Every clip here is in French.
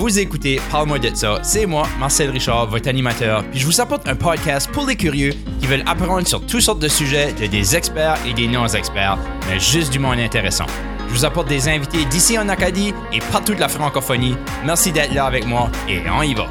Vous écoutez Parle-moi de ça. C'est moi, Marcel Richard, votre animateur. Puis je vous apporte un podcast pour les curieux qui veulent apprendre sur toutes sortes de sujets de des experts et des non-experts, mais juste du monde intéressant. Je vous apporte des invités d'ici en Acadie et partout de la francophonie. Merci d'être là avec moi et on y va.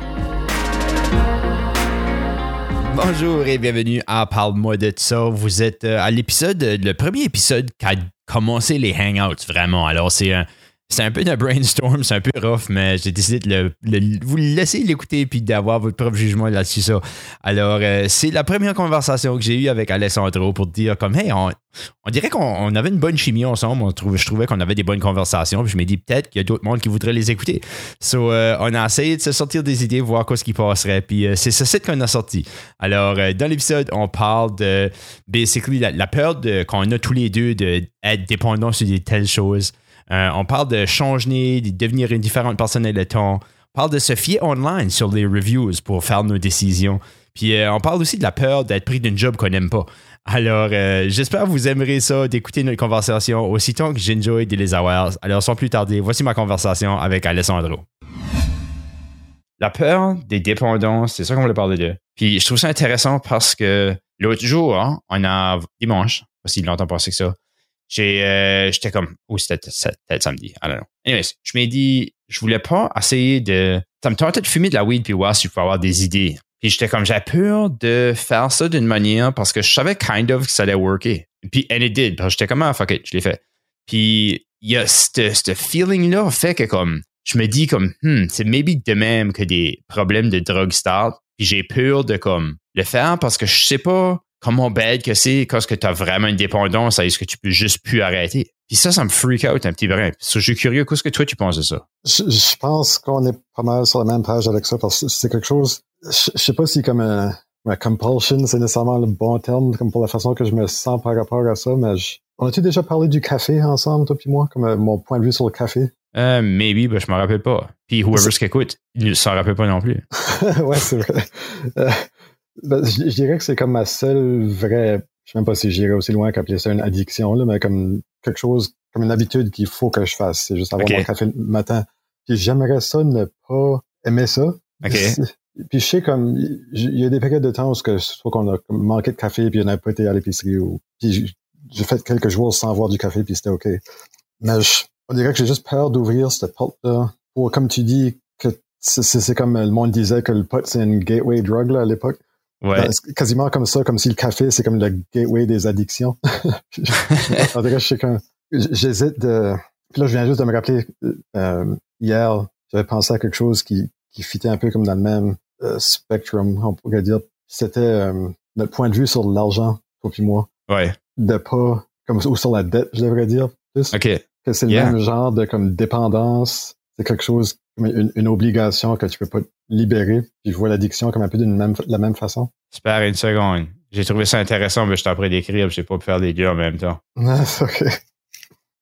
Bonjour et bienvenue à Parle-moi de ça. Vous êtes euh, à l'épisode, le premier épisode qui a commencé les Hangouts, vraiment. Alors, c'est un, c'est un peu de brainstorm, c'est un peu rough, mais j'ai décidé de le, vous laisser l'écouter puis d'avoir votre propre jugement là-dessus. Ça. Alors, euh, c'est la première conversation que j'ai eue avec Alessandro pour dire comme, hey, on, dirait qu'on avait une bonne chimie ensemble. On je trouvais qu'on avait des bonnes conversations. Puis je me dis peut-être qu'il y a d'autres mondes qui voudraient les écouter. So, euh, on a essayé de se sortir des idées, voir quoi ce qui passerait. Puis euh, c'est ce qu'on a sorti. Alors, dans l'épisode, on parle de basically la, la peur qu'on a tous les deux d'être dépendants sur des telles choses. Euh, on parle de changer, de devenir une différente personne avec le temps. On parle de se fier online sur les reviews pour faire nos décisions. Puis euh, on parle aussi de la peur d'être pris d'un job qu'on n'aime pas. Alors, euh, j'espère que vous aimerez ça, d'écouter notre conversation aussitôt que j'enjoy de les avoir. Alors, sans plus tarder, voici ma conversation avec Alessandro. La peur des dépendances, c'est ça qu'on voulait parler de. Puis je trouve ça intéressant parce que l'autre jour, hein, on a dimanche, aussi longtemps passé que ça, j'ai euh, j'étais comme ou c'était peut-être samedi I don't know. Anyways je m'ai dit je voulais pas essayer de ça me tentait de fumer de la weed puis voir si je pouvais avoir des idées. Puis j'étais comme j'avais peur de faire ça d'une manière parce que je savais kind of que ça allait worker. Puis and it did j'étais comme ah fuck it je l'ai fait. Puis il y a ce feeling là fait que comme je me dis comme hmm, c'est maybe de même que des problèmes de drug start. Puis j'ai peur de comme le faire parce que je sais pas comment bête que c'est quand tu as vraiment une dépendance, est-ce que tu peux juste plus arrêter? Puis ça, ça me freak out un petit peu. je suis curieux, qu'est-ce que toi, tu penses de ça? Je, pense qu'on est pas mal sur la même page avec ça parce que c'est quelque chose, je, sais pas si comme un, compulsion, c'est nécessairement le bon terme, comme pour la façon que je me sens par rapport à ça, mais on a-tu déjà parlé du café ensemble, toi et moi, comme euh, mon point de vue sur le café? Euh, maybe, ben, je me rappelle pas. Puis whoever ce écoute, il ne s'en rappelle pas non plus. ouais, c'est vrai. Euh, ben, je, dirais que c'est comme ma seule vraie, je sais même pas si j'irais aussi loin qu'appeler ça une addiction, là, mais comme quelque chose, comme une habitude qu'il faut que je fasse. C'est juste avoir mon café le matin. Puis j'aimerais ça ne pas aimer ça. Puis je sais comme, il y a des périodes de temps où que, soit qu'on a manqué de café puis on n'a pas été à l'épicerie ou, puis j'ai fait quelques jours sans avoir du café puis c'était OK. Mais on dirait que j'ai juste peur d'ouvrir cette porte-là pour, comme tu dis, que c'est comme le monde disait que le pot c'est une gateway drug là, à l'époque. Ouais. Ben, quasiment comme ça, comme si le café, c'est comme le gateway des addictions. en tout cas, je sais que j'hésite de... Puis là, je viens juste de me rappeler, euh, hier, j'avais pensé à quelque chose qui, qui fitait un peu comme dans le même euh, spectrum, on pourrait dire. C'était euh, notre point de vue sur l'argent, toi puis moi. Ouais. De pas, comme, ou sur la dette, je devrais dire. Plus, OK. Que c'est le même genre de comme dépendance. C'est quelque chose une, obligation que tu peux pas libérer. Puis je vois l'addiction comme un peu de même, la même façon. Super, une seconde. J'ai trouvé ça intéressant, mais je t'en prie d'écrire, je sais pas faire les deux en même temps. OK.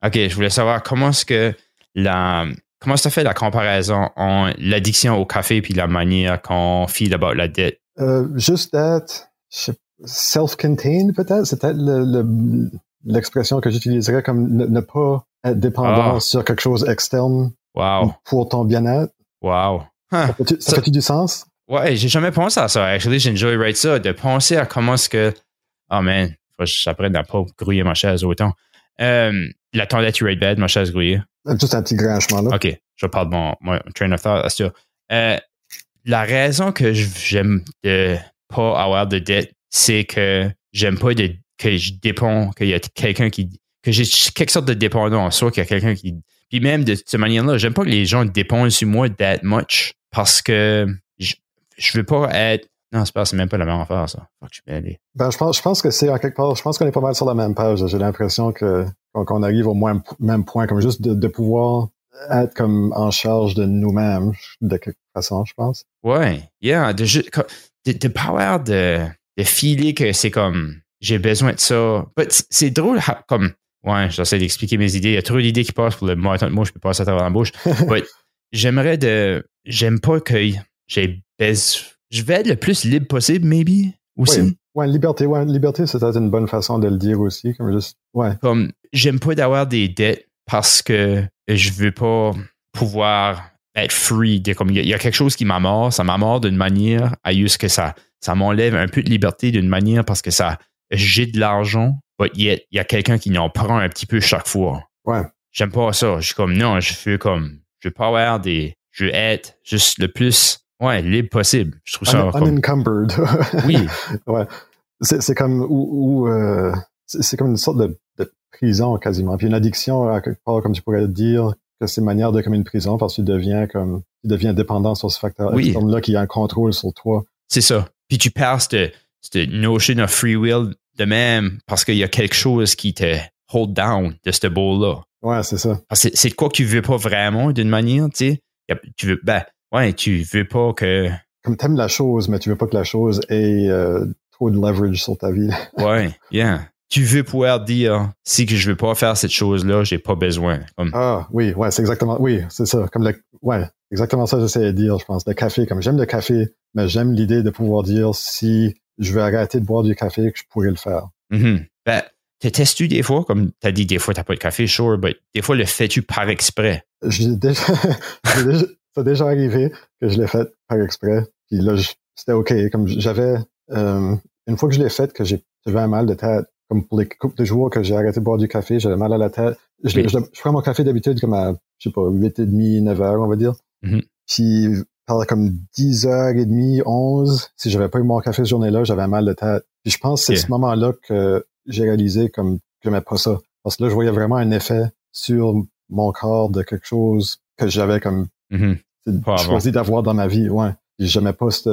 OK, je voulais savoir comment est-ce que la. Comment ça fait la comparaison entre l'addiction au café puis la manière qu'on file about la dette? Euh, juste d'être self-contained, peut-être? C'est peut-être l'expression que j'utiliserais comme ne, pas être dépendant ah. sur quelque chose externe Wow. Pour ton bien-être. Wow. Ça fait-tu du sens? Ouais, j'ai jamais pensé à ça. Actually, j'enjoy right ça, de penser à comment est-ce que. Oh man, faut que j'apprenne à pas grouiller ma chaise autant. Euh, la tendette right bed, ma chaise grouillée. Juste un petit grinchement là. OK, je parle de mon, mon train of thought. Euh, la raison que j'aime de pas avoir de dette, c'est que j'aime pas de, que je dépends, qu'il y a quelqu'un qui. que j'ai quelque sorte de dépendance, soit qu'il y a quelqu'un qui puis même de cette manière-là, j'aime pas que les gens dépendent sur moi that much parce que je, je veux pas être. Non, c'est pas, c'est même pas la même affaire, ça. Fuck, je vais aller. Ben, je pense, je pense que c'est en quelque part, je pense qu'on est pas mal sur la même page. J'ai l'impression que, qu'on arrive au moins, même point, comme juste de, de pouvoir être comme en charge de nous-mêmes, de quelque façon, je pense. Ouais, yeah, de, de, de power de, de filer que c'est comme, j'ai besoin de ça. C'est drôle, comme, Ouais, j'essaie d'expliquer mes idées. Il y a trop d'idées qui passent pour le mot. Moi, je peux passer à travers la bouche. J'aimerais de. J'aime pas que j'ai Je vais être le plus libre possible, maybe, aussi. Oui. Ouais, liberté, ouais, liberté, c'est une bonne façon de le dire aussi. Comme juste. Ouais. Comme, j'aime pas d'avoir des dettes parce que je veux pas pouvoir être free. Comme il y, a quelque chose qui m'amorce, ça m'amorce d'une manière à juste que ça, ça m'enlève un peu de liberté d'une manière parce que ça, j'ai de l'argent, il y a, quelqu'un qui en prend un petit peu chaque fois. Ouais. J'aime pas ça. Je suis comme, non, je fais comme, je veux pas avoir des, je veux être juste le plus, ouais, libre possible. Je trouve ça. unencumbered. oui. Ouais. C'est comme, ou, euh, c'est comme une sorte de, prison quasiment. Puis une addiction, à quelque part, comme tu pourrais dire, que c'est manière de comme une prison parce que tu deviens comme, tu deviens dépendant sur ce facteur oui. là qui a un contrôle sur toi. C'est ça. Puis tu perds cette, cette notion of free will de même parce qu'il y a quelque chose qui te hold down de ce ball-là. Ouais, c'est ça. C'est quoi que tu veux pas vraiment d'une manière, tu sais. Tu veux, ben, ouais, tu veux pas que. Comme t'aimes la chose, mais tu veux pas que la chose ait euh, trop de leverage sur ta vie. ouais, yeah. Tu veux pouvoir dire si que je veux pas faire cette chose-là, j'ai pas besoin. Ah oui, ouais, c'est exactement, oui, c'est ça. Comme le, ouais, exactement ça j'essaie de dire, je pense. Le café, comme j'aime le café, mais j'aime l'idée de pouvoir dire si je veux arrêter de boire du café, que je pourrais le faire. Mm-hmm. Ben, te testes-tu des fois, comme tu as dit, des fois, tu n'as pas de café, sure, mais des fois, le fais-tu par exprès? J'ai déjà, déjà, ça a déjà arrivé que je l'ai fait par exprès. Puis là, c'était OK. Comme j'avais, euh, une fois que je l'ai fait, que j'avais un mal de tête, comme pour les couples de jours que j'ai arrêté de boire du café, j'avais mal à la tête. Je, je, prends mon café d'habitude comme à, je sais pas, 8h30, 9h, on va dire. Mm-hmm. Puis par comme 10h30, 11, si j'avais pas eu mon café ce journée-là, j'avais mal de tête. Puis je pense que c'est ce moment-là que j'ai réalisé comme que j'aimais pas ça. Parce que là, je voyais vraiment un effet sur mon corps de quelque chose que j'avais comme mm-hmm. choisi d'avoir dans ma vie. Ouais. J'aimais pas cette,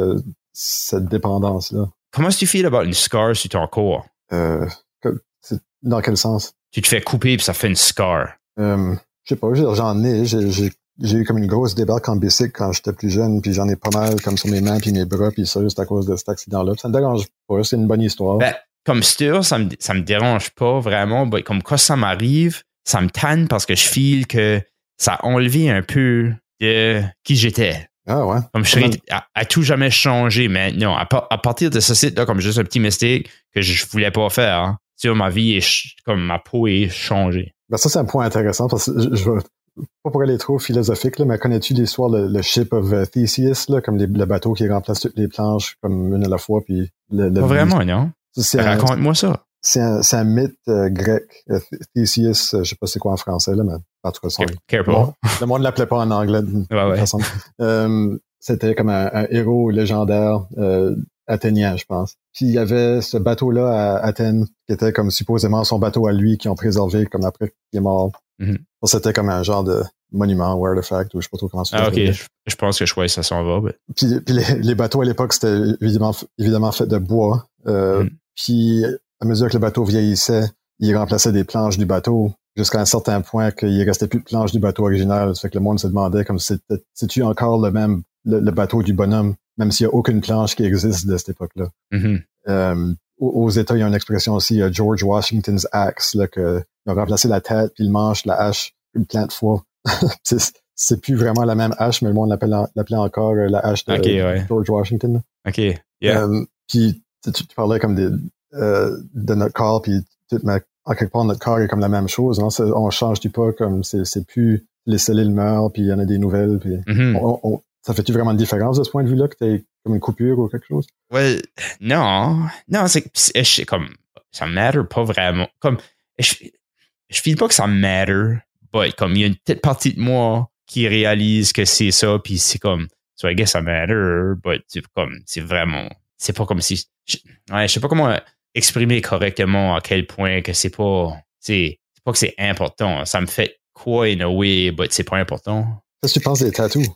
cette dépendance-là. Comment est-ce que tu feel about une scar sur ton corps? Euh, dans quel sens? Tu te fais couper puis ça fait une scar. Euh, je sais pas, j'en ai. J'ai eu comme une grosse débarque en bicycle quand j'étais plus jeune, puis j'en ai pas mal comme sur mes mains puis mes bras, puis ça, juste à cause de cet accident-là. Ça me dérange pas, c'est une bonne histoire. Ben, comme sûr, ça me, ça me dérange pas vraiment. Ben, comme quand ça m'arrive, ça me tanne parce que je file que ça a enlevé un peu de qui j'étais. Ah ouais. Comme je serais à, tout jamais changé, mais non, à, partir de ce site-là, comme juste un petit mistake que je voulais pas faire, hein, ma vie est comme ma peau est changée. Ben ça, c'est un point intéressant parce que je, je pas pour aller trop philosophique, là, mais connais-tu l'histoire le, le ship of Theseus, là, comme le bateau qui remplace toutes les planches comme une à la fois, puis le, pas vraiment, non? Raconte-moi ça. C'est un, un, mythe euh, grec. Euh, Theseus, euh, je sais pas c'est quoi en français, là, mais en tout cas, le monde ne l'appelait pas en anglais. ouais, c'était comme un, un, héros légendaire athénien, je pense. Puis il y avait ce bateau-là à Athènes qui était comme supposément son bateau à lui qui ont préservé comme après qu'il est mort. Mm-hmm. C'était comme un genre de monument ou artefact ou je sais pas trop comment ça Ah ok, je, pense que je vois ça s'en va. Puis, puis les, bateaux à l'époque c'était évidemment évidemment fait de bois. Euh, mm. Puis à mesure que le bateau vieillissait, il remplaçait des planches du bateau jusqu'à un certain point qu'il restait plus de planches du bateau original. Ça fait que le monde se demandait comme c'est-tu encore le même le, bateau du bonhomme, même s'il n'y a aucune planche qui existe de cette époque-là. Mm-hmm. Euh, aux États, il y a une expression aussi, George Washington's axe, là, que ils ont remplacé la tête puis le manche, la hache, une plein de fois. c'est plus vraiment la même hache, mais le monde l'appelait encore euh, la hache de George Washington. OK, yeah. Euh, puis tu, parlais comme de, euh, de notre corps, puis en quelque part, notre corps est comme la même chose. Hein? On change du pas, comme c'est plus les cellules meurent, puis il y en a des nouvelles. Puis mm-hmm. Ça fait-tu vraiment une différence de ce point de vue-là, que tu comme une coupure ou quelque chose? Ouais, non. Non, c'est comme ça matter pas vraiment. Comme je, je file pas que ça matter, mais comme il y a une petite partie de moi qui réalise que c'est ça, puis c'est comme, so I guess ça matter, but comme, c'est vraiment, c'est pas comme si, je, ouais, je sais pas comment exprimer correctement à quel point que c'est pas, c'est pas que c'est important. Ça me fait quoi in a way, but c'est pas important. Qu'est-ce que tu penses des tatous?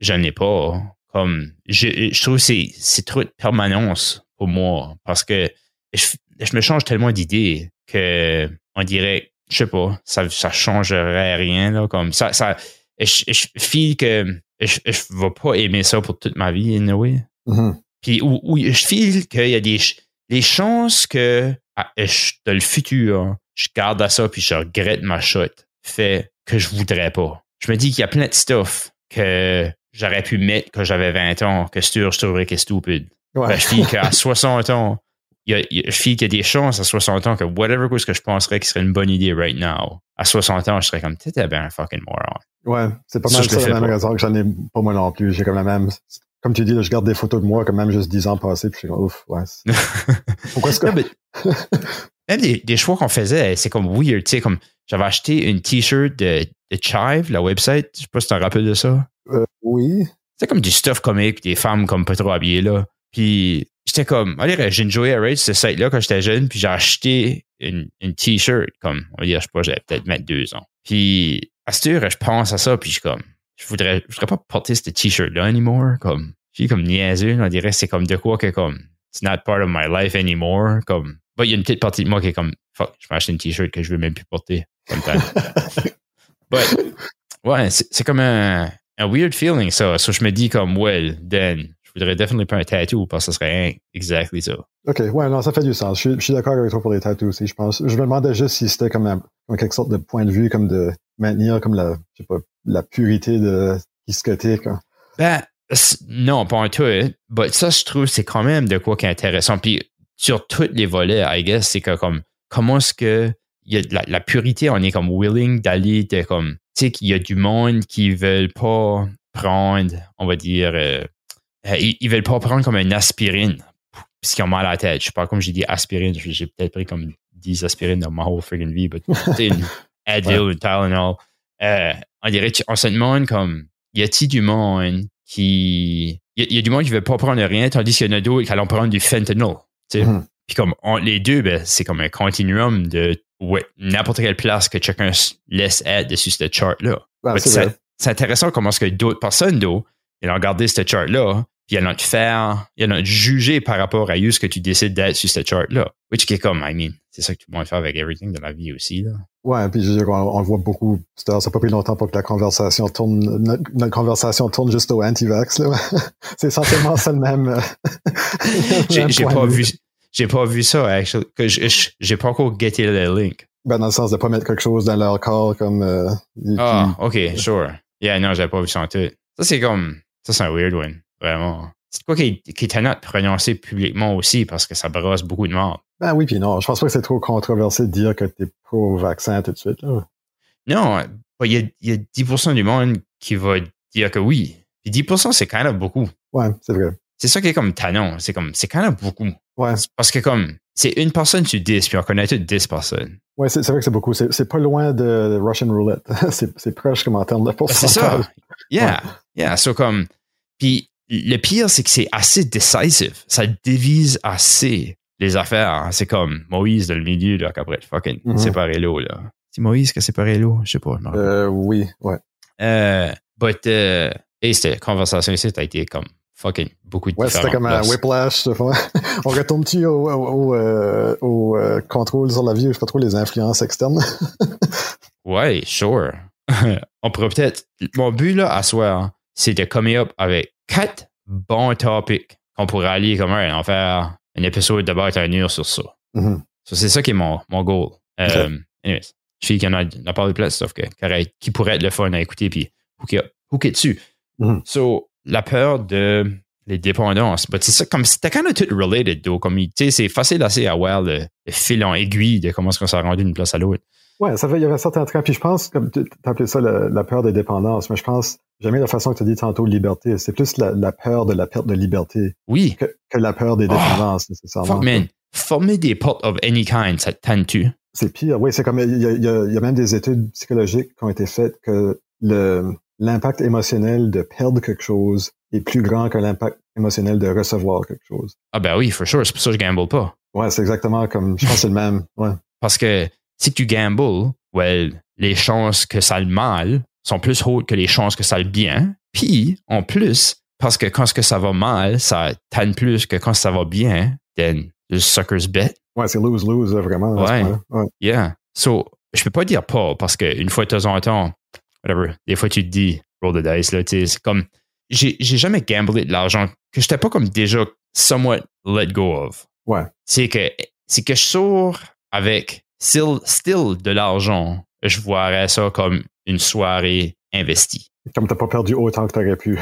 J'en ai pas. Comme, je, je trouve que c'est, trop de permanence pour moi parce que je, je me change tellement d'idées que on dirait, je sais pas, ça, ça changerait rien, là, comme ça, ça, je, je file que je, je vais pas aimer ça pour toute ma vie, anyway. Mm-hmm. Puis, ou, je file qu'il y a des, les chances que, ah, dans le futur, je garde à ça puis je regrette ma chute, fait que je voudrais pas. Je me dis qu'il y a plein de stuff que j'aurais pu mettre quand j'avais 20 ans, que sûr, je trouverais que stupide. Ouais. Ben, je file qu'à 60 ans, il y a, je file qu'il y a des chances à 60 ans que whatever que je penserais qui serait une bonne idée right now, à 60 ans, je serais comme, t'étais bien un fucking moron. Ouais, c'est pas mal ça, la même raison que j'en ai pas moi non plus. J'ai comme la même. Comme tu dis, je garde des photos de moi quand même juste 10 ans passés, puis je suis comme, ouf, ouais. Pourquoi est-ce que. même des, choix qu'on faisait, c'est comme weird, tu sais, comme j'avais acheté une t-shirt de, de Chive, la website, je sais pas si tu te rappelles de ça. Euh, oui. C'est comme du stuff comique, des femmes comme pas trop habillées là. Puis j'étais comme, allez, j'ai enjoyé à Rage ce site-là quand j'étais jeune, puis j'ai acheté une, une t-shirt, comme, on va dire, je sais pas, j'avais peut-être mettre deux ans. Puis à cette heure, je pense à ça, puis je suis comme, je voudrais, je voudrais pas porter ce t-shirt-là anymore, comme, je suis comme niaiseux, on dirait c'est comme de quoi que comme, it's not part of my life anymore, comme, il y a une petite partie de moi qui est comme, fuck, je vais acheter une t-shirt que je veux même plus porter. Comme But, ouais, c'est comme un, un weird feeling, ça. So, je me dis comme, well, then, je voudrais définitivement pas un tattoo parce que ce serait exactement ça. OK, ouais, non, ça fait du sens. Je, suis d'accord avec toi pour les tattoos aussi, je pense. Je me demandais juste si c'était comme, un, quelque sorte de point de vue, comme de maintenir comme la, je sais pas, la purité de discothèque. Hein. Ben, non, pas un tout. Mais ça, je trouve, c'est quand même de quoi qui est intéressant. Puis, sur tous les volets, I guess, c'est que comme, comment est-ce que y a la, la, purité, on est comme willing d'aller de comme, sais, qu'il y a du monde qui veulent pas prendre, on va dire, euh, euh, ils, veulent pas prendre comme une aspirine parce qu'ils ont mal à la tête. Je sais pas, comme j'ai dit aspirine, j'ai peut-être pris comme 10 aspirines dans ma whole friggin' vie, mais tu une Advil, ouais. une Tylenol. Euh, on dirait, on se demande comme, y a-t-il du monde qui, il y, a du monde qui veut pas prendre rien, tandis qu'il y en a d'autres qui allons prendre du fentanyl. Mm-hmm. Puis comme les deux, ben, c'est comme un continuum de ouais, n'importe quelle place que chacun laisse être dessus cette chart-là. c'est intéressant comment est-ce que d'autres personnes, d'eau, ils ont regardé cette chart-là, puis ils ont te faire, ils ont juger par rapport à ce que tu décides d'être sur cette chart-là. Which qui est comme, I mean, c'est ça que tout le monde fait avec everything dans la vie aussi, là. Ouais, puis je veux dire, on, le voit beaucoup. Ça n'a pas pris longtemps pour que la conversation tourne, notre, conversation tourne juste au anti-vax, là. c'est essentiellement ça le même. Euh, j'ai pas vu, j'ai pas vu ça, actually. Que j'ai pas encore guetté le link. Ben, dans le sens de pas mettre quelque chose dans leur corps comme. Euh, ah, ok, sure. Yeah, non, j'ai pas vu ça en tout. Ça, c'est comme. Ça, c'est un weird one. Vraiment. C'est quoi qui, qui est de prononcer publiquement aussi parce que ça brosse beaucoup de morts. Ben oui, puis non. Je pense pas que c'est trop controversé de dire que t'es pro-vaccin tout de suite. Là. Non, il y, a, il y a 10% du monde qui va dire que oui. Puis 10%, c'est quand même beaucoup. Ouais, c'est vrai. C'est ça qui est comme tannant. C'est comme, c'est quand même beaucoup. Ouais. Parce que comme, c'est une personne sur 10, puis on connaît toutes 10 personnes. Ouais, c'est vrai que c'est beaucoup. C'est pas loin de Russian Roulette. c'est proche comme en termes de pourcentage. C'est ça. Yeah. Yeah. So comme, puis le pire, c'est que c'est assez décisif. Ça divise assez les affaires. C'est comme Moïse dans le milieu, là, qu'après, fucking mm -hmm. séparer l'eau, là. C'est Moïse qui a séparé l'eau? Je sais pas. Euh, oui, ouais. Euh, but, euh, et cette conversation ici, a été comme fucking beaucoup de Ouais, c'était comme un whiplash. On retourne-tu au, au, au, euh, au euh, contrôle sur la vie, je sais pas trop, les influences externes? ouais, sure. On pourrait peut-être. Mon but, là, à soir, c'est de come up avec quatre bons topics qu'on pourrait aller comme un, en faire un épisode de bête à sur ça. Mm -hmm. so, c'est ça qui est mon, mon goal. Okay. Um, anyways, je sais qu'il y en a, on a parlé plein de stuff que, qui pourrait être le fun à écouter, puis hooker dessus. Mm -hmm. So, la peur de les dépendances. c'est ça, comme c'était quand même tout related, though. Comme, tu sais, c'est facile assez à voir le, le, fil en aiguille de comment est-ce qu'on s'est rendu d'une place à l'autre. Ouais, ça fait, il y avait un certain train. Puis je pense, comme tu appelé ça la, peur des dépendances, mais je pense, jamais la façon que tu as dit tantôt liberté. C'est plus la, peur de la perte de liberté. Oui. Que, la peur des dépendances, oh, nécessairement. Fuck, man. Former des portes of any kind, ça tente-tu? C'est pire. Oui, c'est comme, il y, a, il y a même des études psychologiques qui ont été faites que le, l'impact émotionnel de perdre quelque chose est plus grand que l'impact émotionnel de recevoir quelque chose. Ah ben oui, for sure. C'est pour ça que je gamble pas. Ouais, c'est exactement comme, je pense que c'est le même. Ouais. Parce que si tu gambles, well, les chances que ça le mal sont plus hautes que les chances que ça le bien. Puis, en plus, parce que quand ce que ça va mal, ça tanne plus que quand ça va bien, then the sucker's bet. Ouais, c'est lose-lose, vraiment. Ouais. ouais. Yeah. So, je peux pas dire pas, parce qu'une fois de temps en temps, whatever. Des fois, tu te dis, roll the dice, là, tu sais, c'est comme, j'ai, j'ai jamais gamblé de l'argent que j'étais pas comme déjà somewhat let go of. Ouais. C'est que, c'est que je sors avec still, still de l'argent, je voirais ça comme une soirée investie. Comme t'as pas perdu autant que t'aurais pu.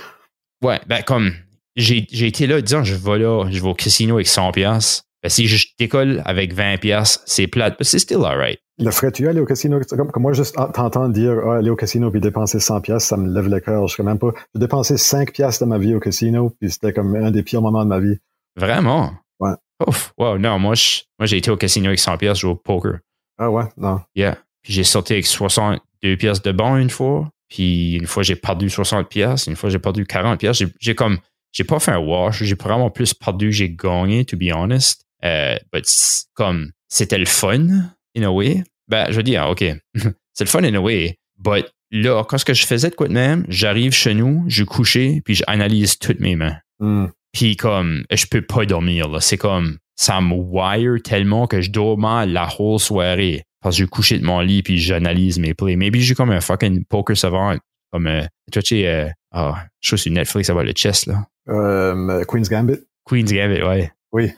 ouais, ben, comme, j'ai, j'ai été là disant, je vais là, je vais au casino avec 100 pièces Ben, si je décolle avec 20 pièces, c'est plate, mais c'est still alright. Le ferais-tu aller au casino? Comme, comme moi, juste t'entends dire ah, aller au casino puis dépenser 100 pièces, ça me lève le cœur. Je suis même pas. J'ai dépensé 5 pièces de ma vie au casino, puis c'était comme un des pires moments de ma vie. Vraiment? Ouais. Ouf, wow, non, moi, moi j'ai été au casino avec 100 pièces jouer au poker. Ah ouais, non. Yeah. Puis j'ai sorti avec 62 pièces de bon une fois. Puis une fois, j'ai perdu 60 pièces. Une fois, j'ai perdu 40 pièces. J'ai comme, j'ai pas fait un wash. J'ai vraiment plus perdu que j'ai gagné, to be honest. Euh, but comme, c'était le fun, in a way. Ben, je veux dire, OK, c'est le fun in a way. But là, quand ce que je faisais de quoi de même, j'arrive chez nous, je couche, puis j'analyse toutes mes mains. Hmm. Puis comme, je peux pas dormir, là. C'est comme, ça me wire tellement que je dors mal la whole soirée. Parce que je couche de mon lit puis j'analyse mes plays. Maybe j'ai comme un fucking poker savant. Comme, euh, tu sais, euh, ah, je suis sur Netflix, ça va le chess, là. Euh, Queen's Gambit? Queen's Gambit, ouais. Oui.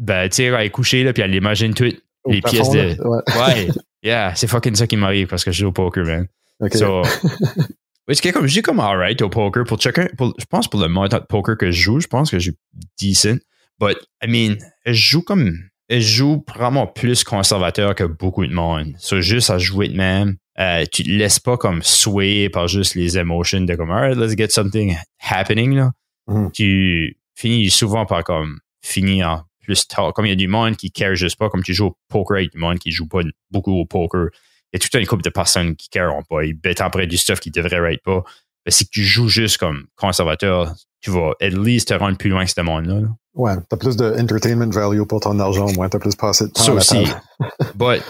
Ben, tu sais, elle est couchée, là, puis elle imagine toutes les pièces de. Ouais. ouais. Yeah, c'est fucking ça qui m'arrive parce que je joue au poker, man. OK. So, oui, c'est comme, j'ai comme alright au poker. Pour chacun, pour, je pense pour le mode de poker que je joue, je pense que j'ai decent. But, I mean, je joue comme, je joue vraiment plus conservateur que beaucoup de monde. So, juste à jouer de même, euh, tu te laisses pas comme sway par juste les émotions de comme, alright, let's get something happening, là. Mhm. Tu finis souvent par comme, finir plus tard. Comme il y a du monde qui care juste pas, comme tu joues au poker avec du monde qui joue pas beaucoup au poker. Il y a toute une couple de personnes qui carent pas. Ils bêtent après du stuff qui devrait être pas. Mais si tu joues juste comme conservateur, tu vas at least te rendre plus loin que ce monde-là. là. Ouais, t'as plus de entertainment value pour ton argent, moins. T'as plus passé de temps Ça à la aussi. table. But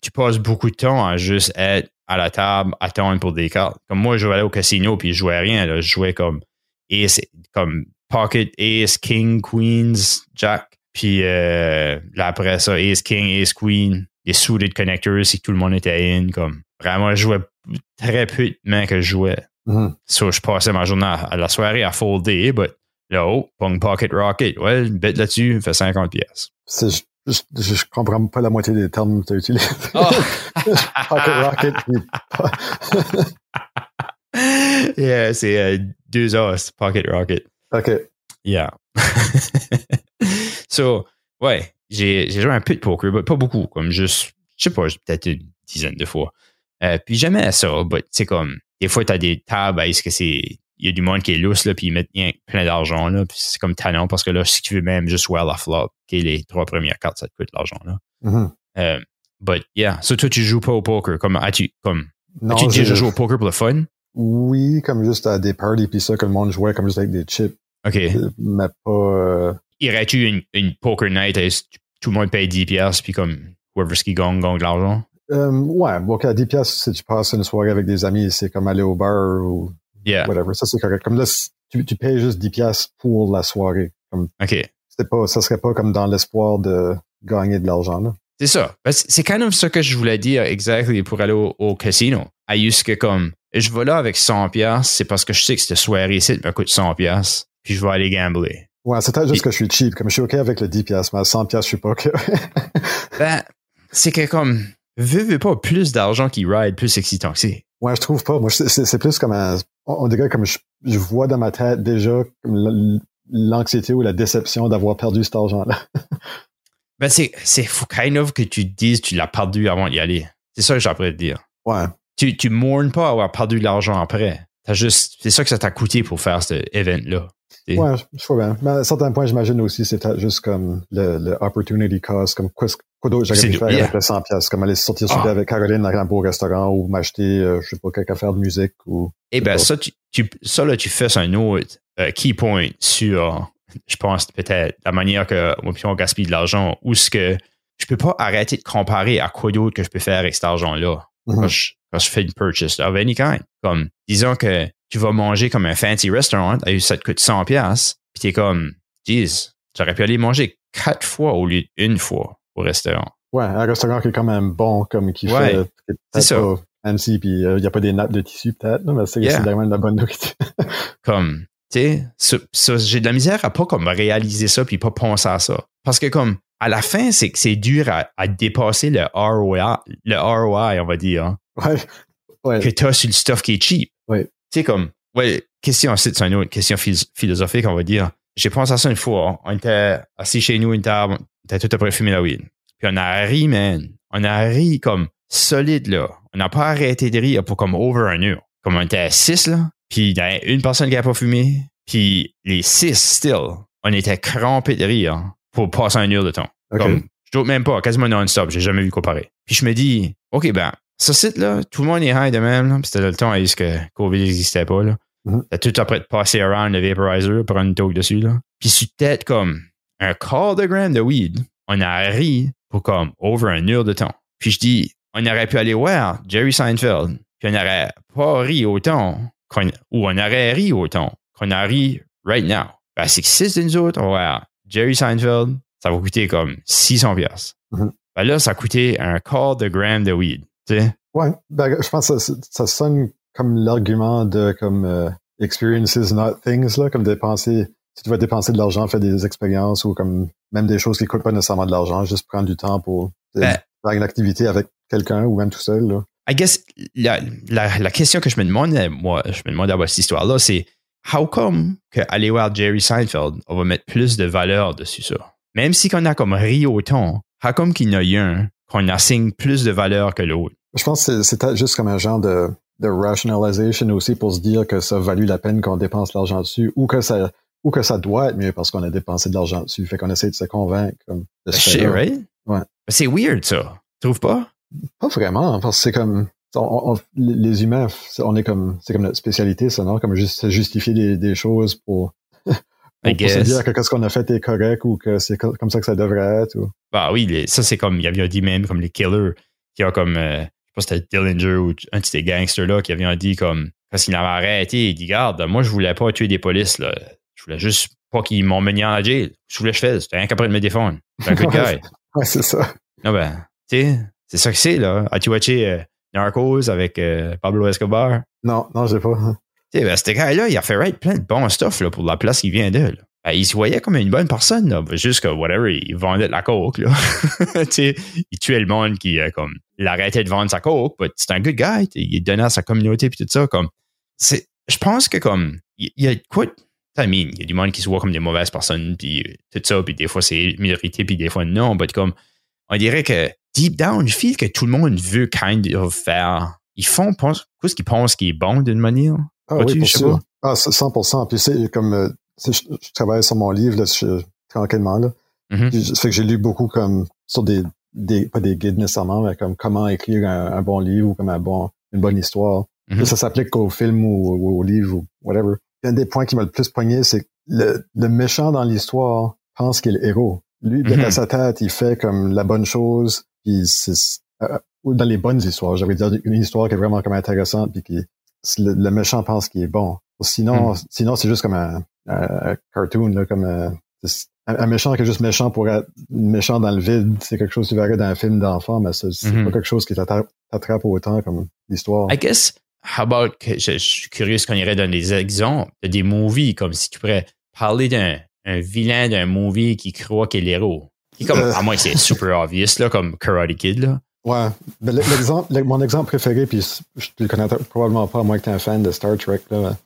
tu passes beaucoup de temps à juste être à la table, attendre pour des cartes. Comme moi, je jouais au casino puis je jouais à rien. Là. Je jouais comme Ace, comme Pocket, Ace, King, Queens, Jack. Puis euh, là, après ça, Ace, King, Ace, Queen, des suited connectors si tout le monde était in. Comme vraiment, je jouais très peu de mains que je jouais. So, je passais ma journée à, à la soirée à folder, but là, oh, Pong Pocket Rocket, ouais, bête là-dessus, fait 50 pièces. C'est- Je, je, je, je comprends pas la moitié des termes que tu as utilisés. Oh! Pocket Rocket. yeah, c'est euh, deux os, Pocket Rocket. OK. Yeah. So, ouais, j'ai joué un peu de poker, mais pas beaucoup, comme juste, je sais pas, peut-être une dizaine de fois. Euh, puis j'aimais ça, but c'est comme, des fois, t'as des tables, est-ce que c'est, il y a du monde qui est lousse, là, puis ils mettent plein d'argent, là, puis c'est comme talent, parce que là, si tu veux même juste voir la flop, ok, les trois premières cartes, ça te coûte l'argent, là. Mhm. Euh, but yeah, so toi, tu joues pas au poker, comme, as-tu, comme, Non, déjà je- joué au poker pour le fun? Oui, comme juste à des parties, puis ça, que le monde jouait comme juste avec des chips, OK. mais pas... euh, Irais-tu une, une poker night, que tout le monde paye 10 piastres, puis comme, whoever qui gagne, gagne de l'argent? euh, ouais, bon, OK, à 10 piastres, si tu passes une soirée avec des amis, c'est comme aller au bar ou Yeah. whatever. Ça, c'est correct. Comme là, tu, tu payes juste 10 piastres pour la soirée. Comme, OK. pas, ça serait pas comme dans l'espoir de gagner de l'argent, là. C'est ça. C'est kind of ça que je voulais dire exactly pour aller au, au casino. À que comme, je vais là avec 100 piastres, c'est parce que je sais que cette soirée ici me coûte 100 piastres, puis je vais aller gambler. Ouais, c'est peut-être juste que je suis cheap. Comme je suis OK avec le 10 piastres, mais à 100 piastres, je suis pas OK. Ben, c'est que comme, veux, veux pas plus d'argent qui ride, plus excitant que c'est. Ouais, je trouve pas. Moi, c'est- plus comme un, on dirait comme je, je vois dans ma tête déjà l'anxiété ou la déception d'avoir perdu cet argent-là. Ben, c'est, c'est kind of que tu te dises tu l'as perdu avant d'y aller. C'est ça que j'ai après te dire. Ouais. Tu, tu mournes pas avoir perdu de l'argent après. T'as juste, c'est ça que ça t'a coûté pour faire cet event-là. Et- Ouais, je, vois bien. Mais à un certain point, j'imagine aussi, c'est peut-être juste comme le, le opportunity cost, comme quoi, quoi d'autre j'aurais pu faire yeah. avec le 100 piastres, comme aller sortir souper Ah. avec Caroline dans un beau restaurant ou m'acheter, euh, je sais pas, quelque affaire de musique ou. Eh ben, ça, tu, tu- ça, là, tu fais un autre euh, key point sur, je pense, peut-être la manière que on gaspille de l'argent ou ce que je peux pas arrêter de comparer à quoi d'autre que je peux faire avec cet argent-là quand, je, quand je fais une purchase of any kind. Comme, disons que tu vas manger comme un fancy restaurant, ça te coûte 100 pièces puis t'es comme, jeez, j'aurais pu aller manger quatre fois au lieu d'une fois au restaurant. Ouais, un restaurant qui est quand même bon, comme qui Ouais, fait, c'est ça. fancy, puis il n'y a pas des nappes de tissu peut-être, mais c'est Yeah. vraiment de la bonne nourriture. comme tu sais j'ai de la misère à pas comme réaliser ça puis pas penser à ça parce que comme à la fin c'est que c'est dur à, à dépasser le ROI le ROI on va dire hein, ouais. Ouais. que t'as sur le stuff qui est cheap Ouais. Tu sais comme ouais question c'est une autre question phil- philosophique on va dire j'ai pensé à ça une fois hein. on était assis chez nous une table t'as tout après fumé la weed. Puis on a ri, man. On a ri comme solide, là. On n'a pas arrêté de rire pour comme over un heure. Comme on était à six, là. Puis il y a une personne qui n'a pas fumé. Puis les six, still, on était crampés de rire pour passer un heure de temps. Comme, je doute même pas, quasiment non-stop. J'ai jamais vu comparer. Puis je me dis, OK, ben, ce site-là, tout le monde est high de même. Là. C'était le temps où que COVID n'existait pas. Là. Mhm. T'as tout après de passer around le vaporizer, prendre une toque dessus. Là. Puis sur tête comme un quart de gramme de weed, on a ri pour comme over un heure de temps. Puis je dis, on aurait pu aller voir Jerry Seinfeld, puis on n'aurait pas ri autant, qu'on- ou on aurait ri autant qu'on a ri right now. Ben, c'est que si c'est nous autres, on va voir Jerry Seinfeld, ça va coûter comme 600 pièces. Mhm. Ben là, ça a coûté un quart de gramme de weed. Tu sais? Ouais, ben, je pense que ça, ça sonne comme l'argument de comme euh, experiences not things là, comme dépenser. Si tu vas dépenser de l'argent, faire des expériences ou comme même des choses qui coûtent pas nécessairement de l'argent, juste prendre du temps pour Ben- faire une activité avec quelqu'un ou même tout seul. Là. I guess la, la, la question que je me demande, euh, moi, je me demande avoir cette histoire-là, c'est how come que aller voir Jerry Seinfeld, on va mettre plus de valeur dessus ça? Même si qu'on a comme ri autant, how come qu'il y en a un qu'on assigne plus de valeur que l'autre? Je pense que c'est- juste comme un genre de, de rationalization aussi pour se dire que ça valut la peine qu'on dépense l'argent dessus ou que ça ou que ça doit être mieux parce qu'on a dépensé de l'argent dessus. Fait qu'on essaie de se convaincre comme, de ce right? Ouais. C'est weird, ça. Tu trouves pas? Pas vraiment, parce que c'est comme on- on- les humains, c'est- on est comme c'est comme notre spécialité, ça, non? Comme juste justifier des, des choses pour, pour, I pour se dire que qu'est-ce qu'on a fait est correct ou que c'est co- comme ça que ça devrait être. Ou... Bah oui, les- ça c'est comme, il y avait dit même comme les killers, qui ont comme, euh, pas si c'était Dillinger ou un de ces gangsters-là qui avait dit comme, parce qu'il avait arrêté, il dit, garde, moi je voulais pas tuer des polices, là. Je voulais juste pas qu'ils m'ont mené en jail. Je voulais que je fasse. C'était rien qu'après de me défendre. C'est un good guy. Ouais, c'est ça. Non, ben, tu sais, c'est ça que c'est, là. As-tu watché euh, Narcos avec euh, Pablo Escobar? Non, non, j'ai pas. Tu sais, ben, ce gars-là, il a fait right plein de bons stuff là, pour la place qu'il vient de. là. Ben, il se voyait comme une bonne personne, là. juste que, whatever, il vendait de la coke. Là. il tuait le monde qui, euh, comme, il arrêtait de vendre sa coke, mais c'est un good guy. Il donnait à sa communauté puis tout ça. Comme, c'est, je pense que, comme, il y a quoi. I mean, il y a du monde qui se voit comme des mauvaises personnes, puis euh, tout ça, puis des fois c'est minorité, puis des fois non, mais comme, on dirait que deep down, je feel que tout le monde veut kind of faire. Ils font, pense, qu'est-ce qu'ils pensent qui est bon d'une manière? Ah oui, pour sûr. Ah, c'est 100%. Puis c'est comme, euh, je, je travaille sur mon livre, là, je- tranquillement, là. Mhm. Puis, Ça fait que j'ai lu beaucoup comme, sur des, des, pas des guides nécessairement, mais comme comment écrire un, un bon livre ou comme un bon, une bonne histoire. Mhm. Ça s'applique qu'au film ou, ou au livre ou whatever. Un des points qui m'a le plus pogné, c'est que le, le méchant dans l'histoire pense qu'il est le héros. Lui, Mhm. dans sa tête, il fait comme la bonne chose, puis c'est, euh, ou dans les bonnes histoires. J'avais dire une histoire qui est vraiment comme intéressante, puis qui, le, le méchant pense qu'il est bon. Sinon, sinon c'est juste comme un, cartoon, là, comme un, c'est- un, un méchant qui est juste méchant pour être méchant dans le vide. C'est quelque chose que tu verrais dans un film d'enfant, mais c'est c'est Mhm. pas quelque chose qui t'attrape autant comme l'histoire. I guess, how about, que je, je suis curieux qu'on irait donner des exemples de des movies, comme si tu pourrais parler d'un un vilain d'un movie qui croit qu'il est l'héros. Qui comme, Euh. à moins que c'est super obvious, là, comme Karate Kid, là. Ouais. Ben, l'exemple, le- mon exemple préféré, puis je te le connais probablement pas, à moins que tu es un fan de Star Trek. Là.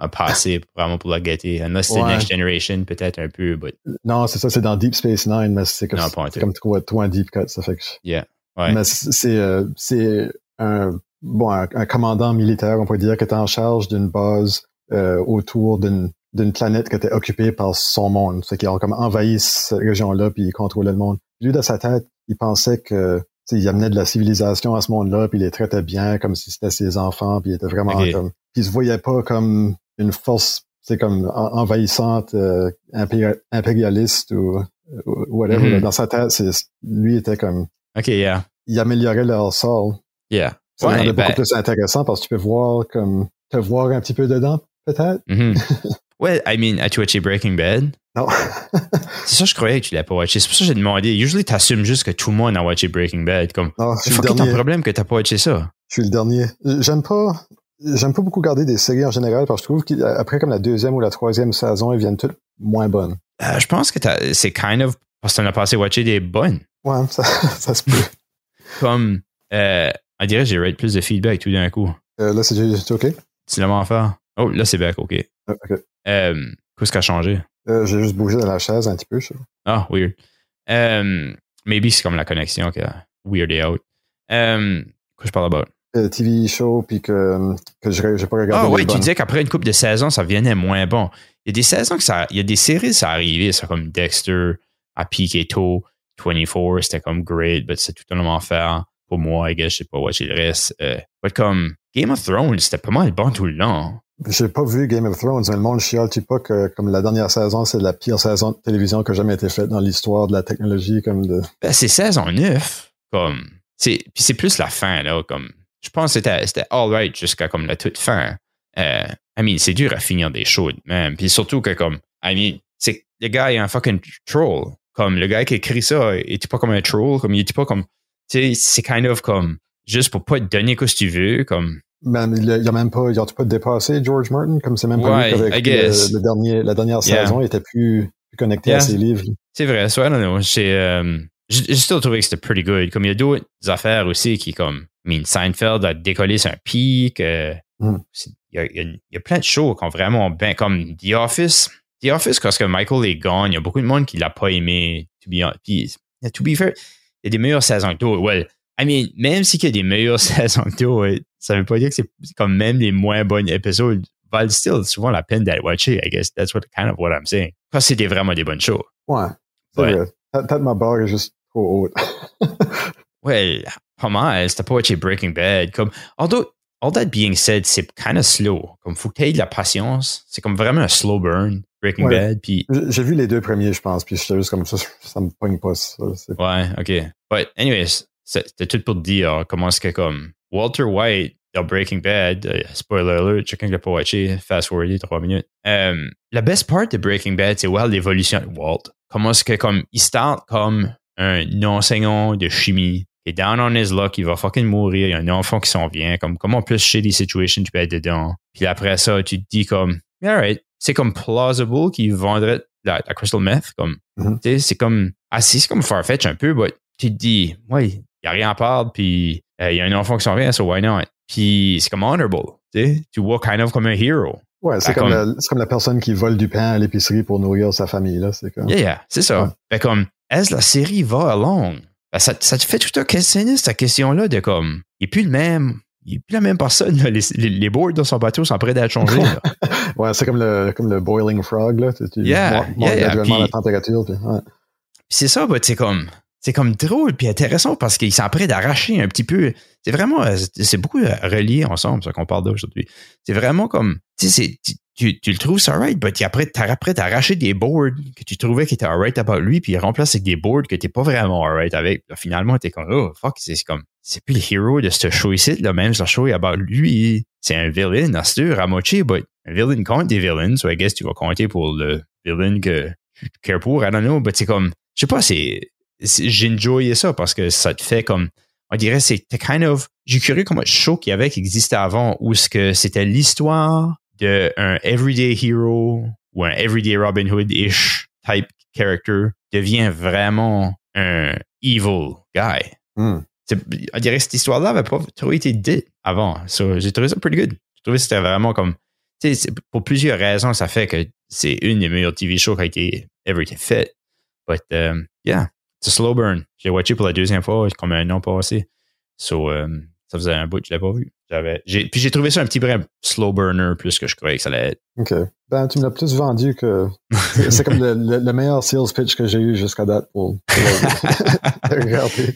À passer vraiment pour la gâter. Unless c'est Ouais. Next Generation, peut-être un peu, but Non, c'est ça, c'est dans Deep Space Nine, mais c'est comme, un comme trop, trop un deep cut, ça fait que. yeah. Ouais. Mais c'est c'est, euh, c'est un, bon, un, un commandant militaire, on pourrait dire, qui est en charge d'une base euh, autour d'une d'une planète qui était occupée par son monde. C'est qu'ils ont comme envahi cette région-là, puis ils contrôlaient le monde. Lui, dans sa tête, il pensait que tu sais, il amenait de la civilisation à ce monde-là, puis il les traitait bien, comme si c'était ses enfants, puis il était vraiment comme... Il se voyait pas comme une force, c'est comme en- envahissante, euh, impéri- impérialiste ou, ou whatever. Mhm. là. Dans sa tête, c'est lui était comme... OK, yeah. Il améliorait leur sort. Yeah. Ça Ouais, rendait ben- beaucoup plus intéressant parce que tu peux voir comme te voir un petit peu dedans, peut-être. Mhm. ouais, I mean, as-tu watché Breaking Bad? Non. C'est ça, je croyais que tu l'as pas watché. C'est pour ça que j'ai demandé. Usually, t'assumes juste que tout le monde a watché Breaking Bad. Comme, non, je c'est suis le ton dernier. problème que t'as pas watché ça. Je suis le dernier. J'aime pas. J'aime pas beaucoup garder des séries en général parce que je trouve qu'après comme la deuxième ou la troisième saison, elles viennent toutes moins bonnes. Euh, je pense que c'est kind of parce que t'en as passé watcher des bonnes. Ouais, ça, ça se peut. Comme, euh, on dirait que j'ai rate plus de feedback tout d'un coup. Euh, là, c'est OK? Tu l'as m'en faire? Oh, là, c'est back, OK. OK. Euh, Qu'est-ce qui a changé? J'ai juste bougé dans la chaise un petit peu. je. Ah, weird. Um, maybe c'est comme la connexion qui a weirded out. Um, quoi je parle about? TV show, puis que, que je n'ai pas regardé. Ah oui, tu disais qu'après une couple de saisons, ça devenait moins bon. Il y a des saisons que ça. Il y a des séries, ça arrivait, ça comme Dexter, à piqué tôt, 24, c'était comme great, mais c'est tout un enfer pour moi, I guess, je sais pas watcher le reste. Euh, comme Game of Thrones, c'était pas mal bon tout le long. J'ai pas vu Game of Thrones, mais le monde chiale pas que comme la dernière saison, c'est la pire saison de télévision qui a jamais été faite dans l'histoire de la technologie comme de. Ben, c'est saison 9. Comme. C'est, puis c'est plus la fin, là. Comme. Je pense que c'était, alright jusqu'à comme la toute fin. Euh, I mean, c'est dur à finir des shows, même. Puis surtout que comme. I mean, c'est le gars est un fucking troll. Comme le gars qui écrit ça, il était pas comme un troll, comme il était pas comme. Tu sais, c'est kind of comme. Juste pour pas te donner ce que tu veux, comme. Il a même pas, il a pas dépassé George Martin, comme c'est même pas lui avec le, le, dernier, la dernière saison, il était plus, plus connecté à ses livres. C'est vrai, soit non, non, j'ai, euh, j'ai still trouvé que c'était pretty good. Comme il y a d'autres affaires aussi qui, comme, I mean, Seinfeld a décollé sur un pic. Euh, mm. il, y a, il, y a, plein de shows qui ont vraiment bien, comme The Office. The Office, parce que Michael est gone, il y a beaucoup de monde qui l'a pas aimé. To be, puis, to be fair, il y a des meilleures saisons que d'autres. Well, I mean, même s'il y a des meilleures saisons que d'autres, ça veut pas dire que c'est comme même les moins bonnes épisodes valent still souvent la peine d'être watché. I guess that's what kind of what I'm saying. Parce que c'était vraiment des bonnes shows. Ouais. Peut-être ma barre est juste trop haute. ouais, pas mal. C'était pas watché Breaking Bad. Comme, although, all that being said, c'est kind of slow. Comme, faut que tu aies de la patience. C'est comme vraiment un slow burn. Breaking Bad. Puis... J'ai vu les deux premiers, je pense, puis j'étais juste comme ça, ça me pogne pas. Ça, ouais, ok. But anyways, c'était tout pour te dire comment est-ce que comme Walter White dans Breaking Bad, euh, spoiler alert, chacun qui l'a pas watché, fast forward trois minutes. Euh, la best part de Breaking Bad, c'est voir l'évolution de Walt. Comment est-ce que comme il start comme un enseignant de chimie qui est down on his luck, il va fucking mourir, il y a un enfant qui s'en vient, comme comment plus chez des situations tu peux être dedans. Puis après ça, tu te dis comme, alright, c'est comme plausible qu'il vendrait la, crystal meth, comme, tu sais, c'est comme, ah, c'est comme Farfetch un peu, mais tu te dis, ouais, il n'y a rien à perdre, puis euh, il y a un enfant qui s'en vient, so why not? Puis c'est comme honorable, tu sais, tu vois kind of comme un hero. Ouais, c'est comme, la, comme la personne qui vole du pain à l'épicerie pour nourrir sa famille, là, c'est comme. Yeah, yeah, c'est ça. Ouais. comme, est-ce la série va along? Ben, ça, ça te fait tout à questionner cette question-là de comme, il n'est plus le même, il n'est plus la même personne. Les, les, les, boards de son bateau sont prêts d'être changés. ouais, c'est comme le, comme le boiling frog. Là. Tu, tu yeah, yeah, yeah. la température. Puis, ouais. c'est ça, bah, c'est comme, c'est comme drôle puis intéressant parce qu'il s'en prêt d'arracher un petit peu. C'est vraiment, c'est beaucoup relié ensemble, ce qu'on parle d'aujourd'hui. C'est vraiment comme, tu sais, tu, le trouves ça right, mais après, prêt d'arracher des boards que tu trouvais qui étaient alright about lui, puis il remplace avec des boards que t'es pas vraiment alright avec. Finalement, t'es comme, oh, fuck, c'est comme, c'est plus le héros de ce show ici, là, même ce show about lui. C'est un villain, c'est sûr, à but un villain compte des villains, so I guess tu vas compter pour le villain que tu pour, I don't know, but c'est comme, je sais pas, c'est, j'ai enjoyé ça parce que ça te fait comme, on dirait, c'était kind of, j'ai curieux comment show qu'il y avait qui existait avant où ce que c'était l'histoire d'un everyday hero ou un everyday Robin Hood-ish type character devient vraiment un evil guy. Mm. On dirait que cette histoire-là n'avait pas trop été dite avant. So, j'ai trouvé ça pretty good. J'ai trouvé que c'était vraiment comme, pour plusieurs raisons, ça fait que c'est une des meilleures TV shows qui a été ever été faite. But, um, yeah, c'est slow burn. J'ai watché pour la deuxième fois comme un an passé. So, um, ça faisait un bout que je l'avais pas vu. J'avais, puis j'ai trouvé ça un petit peu slow burner plus que je croyais que ça allait être. OK. Ben, tu me l'as plus vendu que. C'est, comme le, le, meilleur sales pitch que j'ai eu jusqu'à date pour, regarder.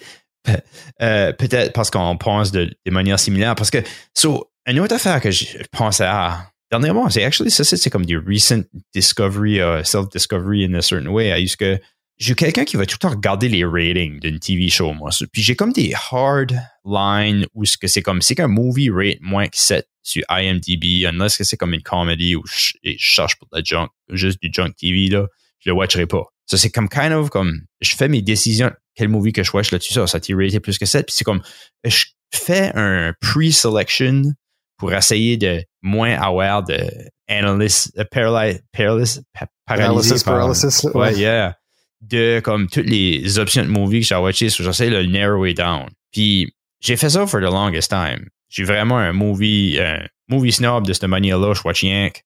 Euh, peut-être parce qu'on pense de, de manière similaire. Parce que, so, une autre affaire que je pensais à dernièrement, c'est actually, ça, c'est, comme du recent discovery, uh, self-discovery in a certain way. À que j'ai quelqu'un qui va tout le temps regarder les ratings d'une TV show, moi. Puis j'ai comme des hard lines où ce que c'est comme, c'est qu'un movie rate moins que 7 sur IMDb, unless que c'est comme une comédie où je, cherche pour de la junk, juste du junk TV, là, je le watcherai pas. Ça, c'est comme kind of comme, je fais mes décisions, quel movie que je watch là-dessus, ça, ça t'est raté plus que 7, puis c'est comme, je fais un pre-selection pour essayer de moins avoir de analyst, uh, paralysis, paralysis, paralysis, paralysis, ouais, yeah de comme toutes les options de movie que j'ai watché, j'essaie de le narrow it down. Puis j'ai fait ça for the longest time. J'ai vraiment un movie, un movie snob de cette manière-là, je watch Yank.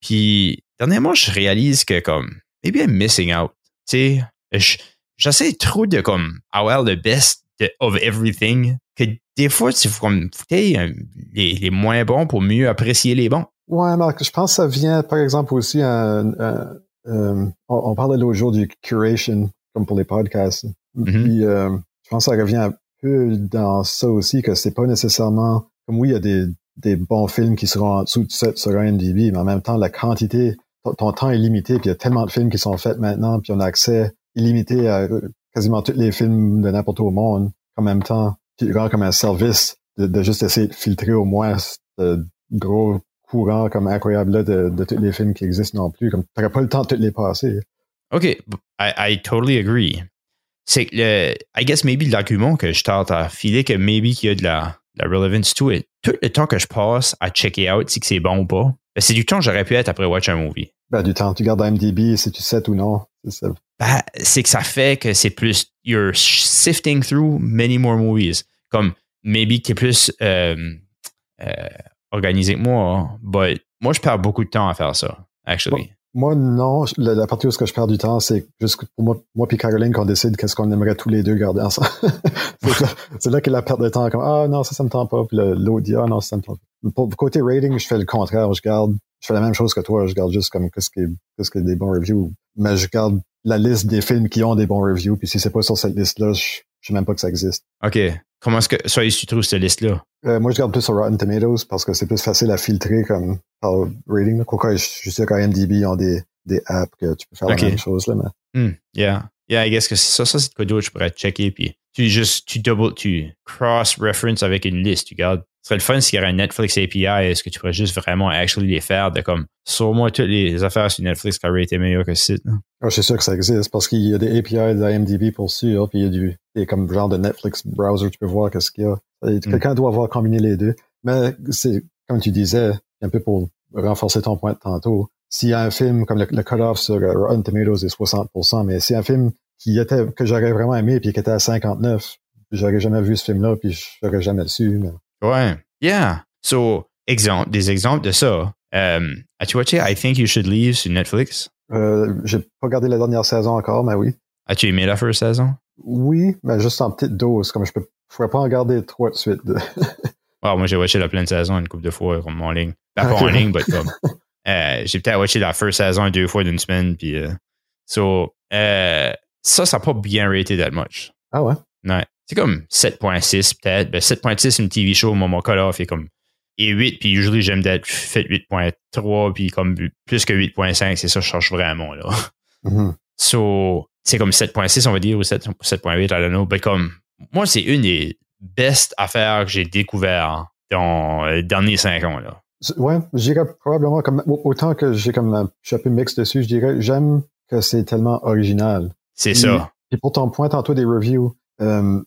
Puis dernièrement, je réalise que comme maybe I'm missing out. Tu sais, j'essaie trop de comme avoir le best of everything que des fois, tu comme les, les moins bons pour mieux apprécier les bons. Ouais, Marc, je pense que ça vient, par exemple, aussi euh, on, parlait l'autre jour du curation, comme pour les podcasts. Mm-hmm. Puis, euh, je pense que ça revient un peu dans ça aussi, que c'est pas nécessairement, comme oui, il y a des, des bons films qui seront en dessous de 7 sur IMDb, mais en même temps, la quantité, ton, temps est limité, puis il y a tellement de films qui sont faits maintenant, puis on a accès illimité à quasiment tous les films de n'importe où au monde. En même temps, tu rends comme un service de, juste essayer de filtrer au moins ce gros courant comme incroyable là de, de tous les films qui existent non plus. Comme t'aurais pas le temps de tous les passer. OK, I, I totally agree. C'est que le, I guess maybe l'argument que je tente à filer que maybe qu'il y a de la, la relevance to it. Tout le temps que je passe à checker out si c'est bon ou pas, ben, c'est du temps que j'aurais pu être après watch un movie. Ben, du temps, tu gardes IMDb si tu sais ou non. C'est ben, c'est que ça fait que c'est plus, you're sifting through many more movies. Comme, maybe que plus euh, euh, organisé que moi, but moi, je perds beaucoup de temps à faire ça, actually. moi, non. La, partie où que je perds du temps, c'est juste pour moi, moi puis Caroline qu'on décide qu'est-ce qu'on aimerait tous les deux garder ensemble. c'est là, que la perte de temps, comme ah non, ça, ça me tente pas. Puis l'autre dit ah non, ça, ça me tente pas. Pour côté rating, je fais le contraire. Je garde, je fais la même chose que toi. Je garde juste comme qu'est-ce qui, qu'est-ce qui est des bons reviews. Mais je garde la liste des films qui ont des bons reviews. Puis si c'est pas sur cette liste-là, je, je sais même pas que ça existe. OK. Comment est-ce que ça, tu trouves cette liste-là? Euh, moi, je garde plus sur Rotten Tomatoes parce que c'est plus facile à filtrer comme par rating. Quoi, je, je sais qu'IMDb ils ont des, des apps que tu peux faire la même chose. Là, mais... Hmm, yeah. Yeah, I guess que ça, ça c'est quoi d'autre je pourrais checker. Puis tu juste, tu double, tu cross-reference avec une liste. Tu gardes ce serait le fun s'il y avait un Netflix API. Est-ce que tu pourrais juste vraiment actually les faire de comme, sur moi, toutes les affaires sur Netflix qui auraient été meilleures que le site? Je suis sûr que ça existe parce qu'il y a des API d'IMDb pour sûr, puis il y a du, il y a comme genre de Netflix browser, tu peux voir qu'est-ce qu'il y a. Hmm. Quelqu'un doit avoir combiné les deux. Mais c'est, comme tu disais, un peu pour renforcer ton point de tantôt. S'il y a un film comme le, cut-off sur Rotten Tomatoes est 60%, mais c'est un film qui était, que j'aurais vraiment aimé puis qui était à 59, j'aurais jamais vu ce film-là puis j'aurais jamais le su. Mais... Ouais. Yeah. So, exemple, des exemples de ça. Um, As-tu watché I Think You Should Leave sur Netflix? Euh, J'ai pas regardé la dernière saison encore, mais oui. As-tu aimé la première saison? Oui, mais juste en petite dose. Comme je peux, je pourrais pas en regarder trois de suite. moi, j'ai watché la pleine saison une couple de fois comme en ligne. Pas, pas en ligne, mais comme. Euh, j'ai peut-être watché la first saison deux fois d'une semaine. Puis, euh, so, euh, ça, ça n'a pas bien raté that much. Ah ouais? Ouais. C'est comme 7.6 peut-être. Ben, 7.6, une TV show, mon, mon est comme et 8, puis usually j'aime d'être fait 8.3, puis comme plus que 8.5, c'est ça, je cherche vraiment, là. Mm-hmm. So, c'est comme 7.6, on va dire, ou 7.8, I don't know. Mais comme, moi, c'est une des best affaires que j'ai découvert dans les derniers 5 ans, là. Ouais, je dirais probablement comme, autant que j'ai comme un chapeau mix dessus, je dirais, j'aime que c'est tellement original. C'est ça. Et pour ton point tantôt des reviews, euh,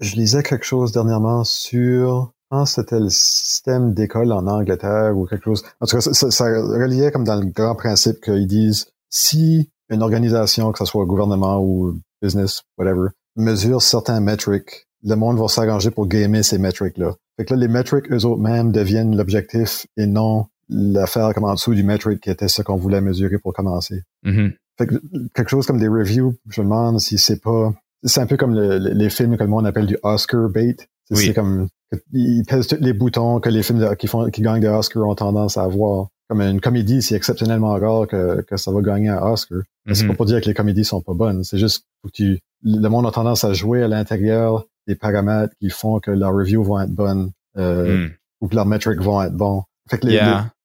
je lisais quelque chose dernièrement sur, je pense que c'était le système d'école en Angleterre ou quelque chose. En tout cas, ça, ça, reliait comme dans le grand principe qu'ils disent, si une organisation, que ce soit gouvernement ou business, whatever, mesure certains metrics, le monde va s'arranger pour gamer ces metrics-là. Fait que là, les metrics eux-mêmes deviennent l'objectif et non l'affaire comme en dessous du metric qui était ce qu'on voulait mesurer pour commencer. Mm-hmm. Fait que quelque chose comme des reviews, je me demande si c'est pas c'est un peu comme les films que le monde appelle du Oscar bait. C'est comme ils pèsent tous les boutons que les films qui font qui gagnent des Oscars ont tendance à avoir. Comme une comédie, c'est exceptionnellement rare que, que ça va gagner un Oscar. C'est pas mhm. pour dire que les comédies sont pas bonnes. C'est juste que tu, le monde a tendance à jouer à l'intérieur des paramètres qui font que leurs reviews vont être bonnes euh, mm. ou que leurs metrics vont être bons. Fait que les,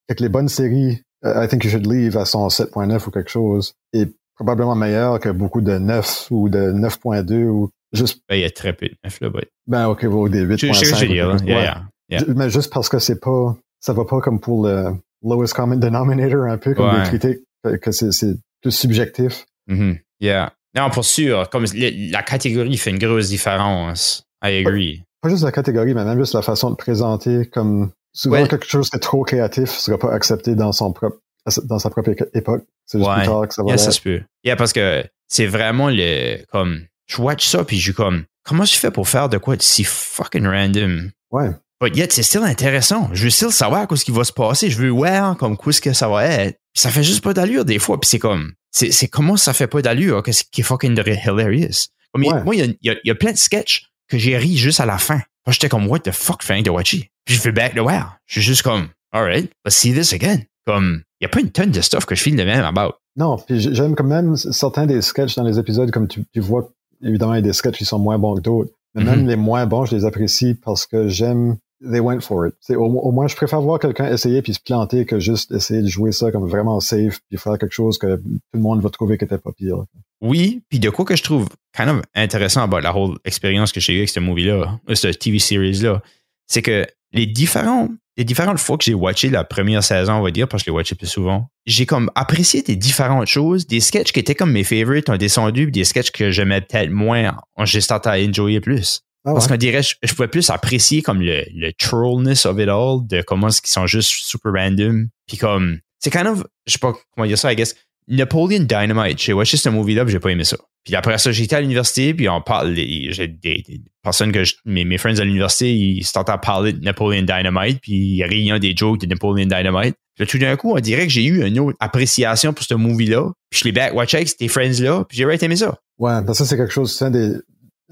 fait que les bonnes séries, I think you should leave à son 7.9 ou quelque chose. Et probablement meilleur que beaucoup de 9 ou de 9.2 ou juste. Ben, il y a très peu de 9 là, Ben, ok, vaut des 8.5. Mais juste parce que c'est pas, ça va pas comme pour le lowest common denominator, un peu comme ouais. des critiques, que c'est plus subjectif. Mm-hmm. Yeah. Non, pour sûr, comme la catégorie fait une grosse différence. I agree. Pas, pas juste la catégorie, mais même juste la façon de présenter comme souvent quelque chose qui est trop créatif sera pas accepté dans son propre dans sa propre époque. C'est juste plus tard que ça va yeah, ça se peut. Yeah, parce que c'est vraiment le. Comme, je watch ça, puis je suis comme, comment tu fais pour faire de quoi de si fucking random? Ouais. but yet, c'est still intéressant. Je veux still savoir ce qui va se passer. Je veux voir comme quoi ce que ça va être. ça fait juste pas d'allure des fois. Puis c'est comme, c'est, c'est comment ça fait pas d'allure, qu'est-ce qui est fucking hilarious. Moi, il y a, y a, plein de sketchs que j'ai ri juste à la fin. Moi, j'étais comme, what the fuck, fin de watcher. Puis je fais back the wow. Je suis juste comme, alright, let's see this again. Comme, il y a pas une tonne de stuff que je filme de même about. Non, puis j'aime quand même certains des sketchs dans les épisodes, comme tu, tu vois, évidemment, il y a des sketchs qui sont moins bons que d'autres. Mais même mm-hmm. les moins bons, je les apprécie parce que j'aime they went for it. Au, au, moins, je préfère voir quelqu'un essayer puis se planter que juste essayer de jouer ça comme vraiment safe puis faire quelque chose que tout le monde va trouver qui était pas pire. Oui, puis de quoi que je trouve kind of intéressant about la whole expérience que j'ai eue avec ce movie-là, euh, ce TV series-là, c'est que les différents les différentes fois que j'ai watché la première saison, on va dire, parce que je l'ai watché plus souvent, j'ai comme apprécié des différentes choses, des sketchs qui étaient comme mes favorites ont descendu, puis des sketchs que j'aimais peut-être moins, j'ai starté à enjoyer plus. Ah Parce qu'on dirait, je, pouvais plus apprécier comme le, le trollness of it all, de comment ce qui sont juste super random. Puis comme, c'est kind of, je sais pas comment dire ça, I guess, Napoleon Dynamite. J'ai watché ce movie-là, j'ai pas aimé ça. Puis après ça, j'étais à l'université, puis on parle, j'ai des, personnes que mes, mes friends à l'université, ils se à parler de Napoleon Dynamite, puis il y a rien des jokes de Napoleon Dynamite. Puis tout d'un coup, on dirait que j'ai eu une autre appréciation pour ce movie-là. Puis je l'ai back watché avec ces friends-là, puis j'ai vraiment aimé ça. Ouais, parce que ça, c'est quelque chose, c'est un des,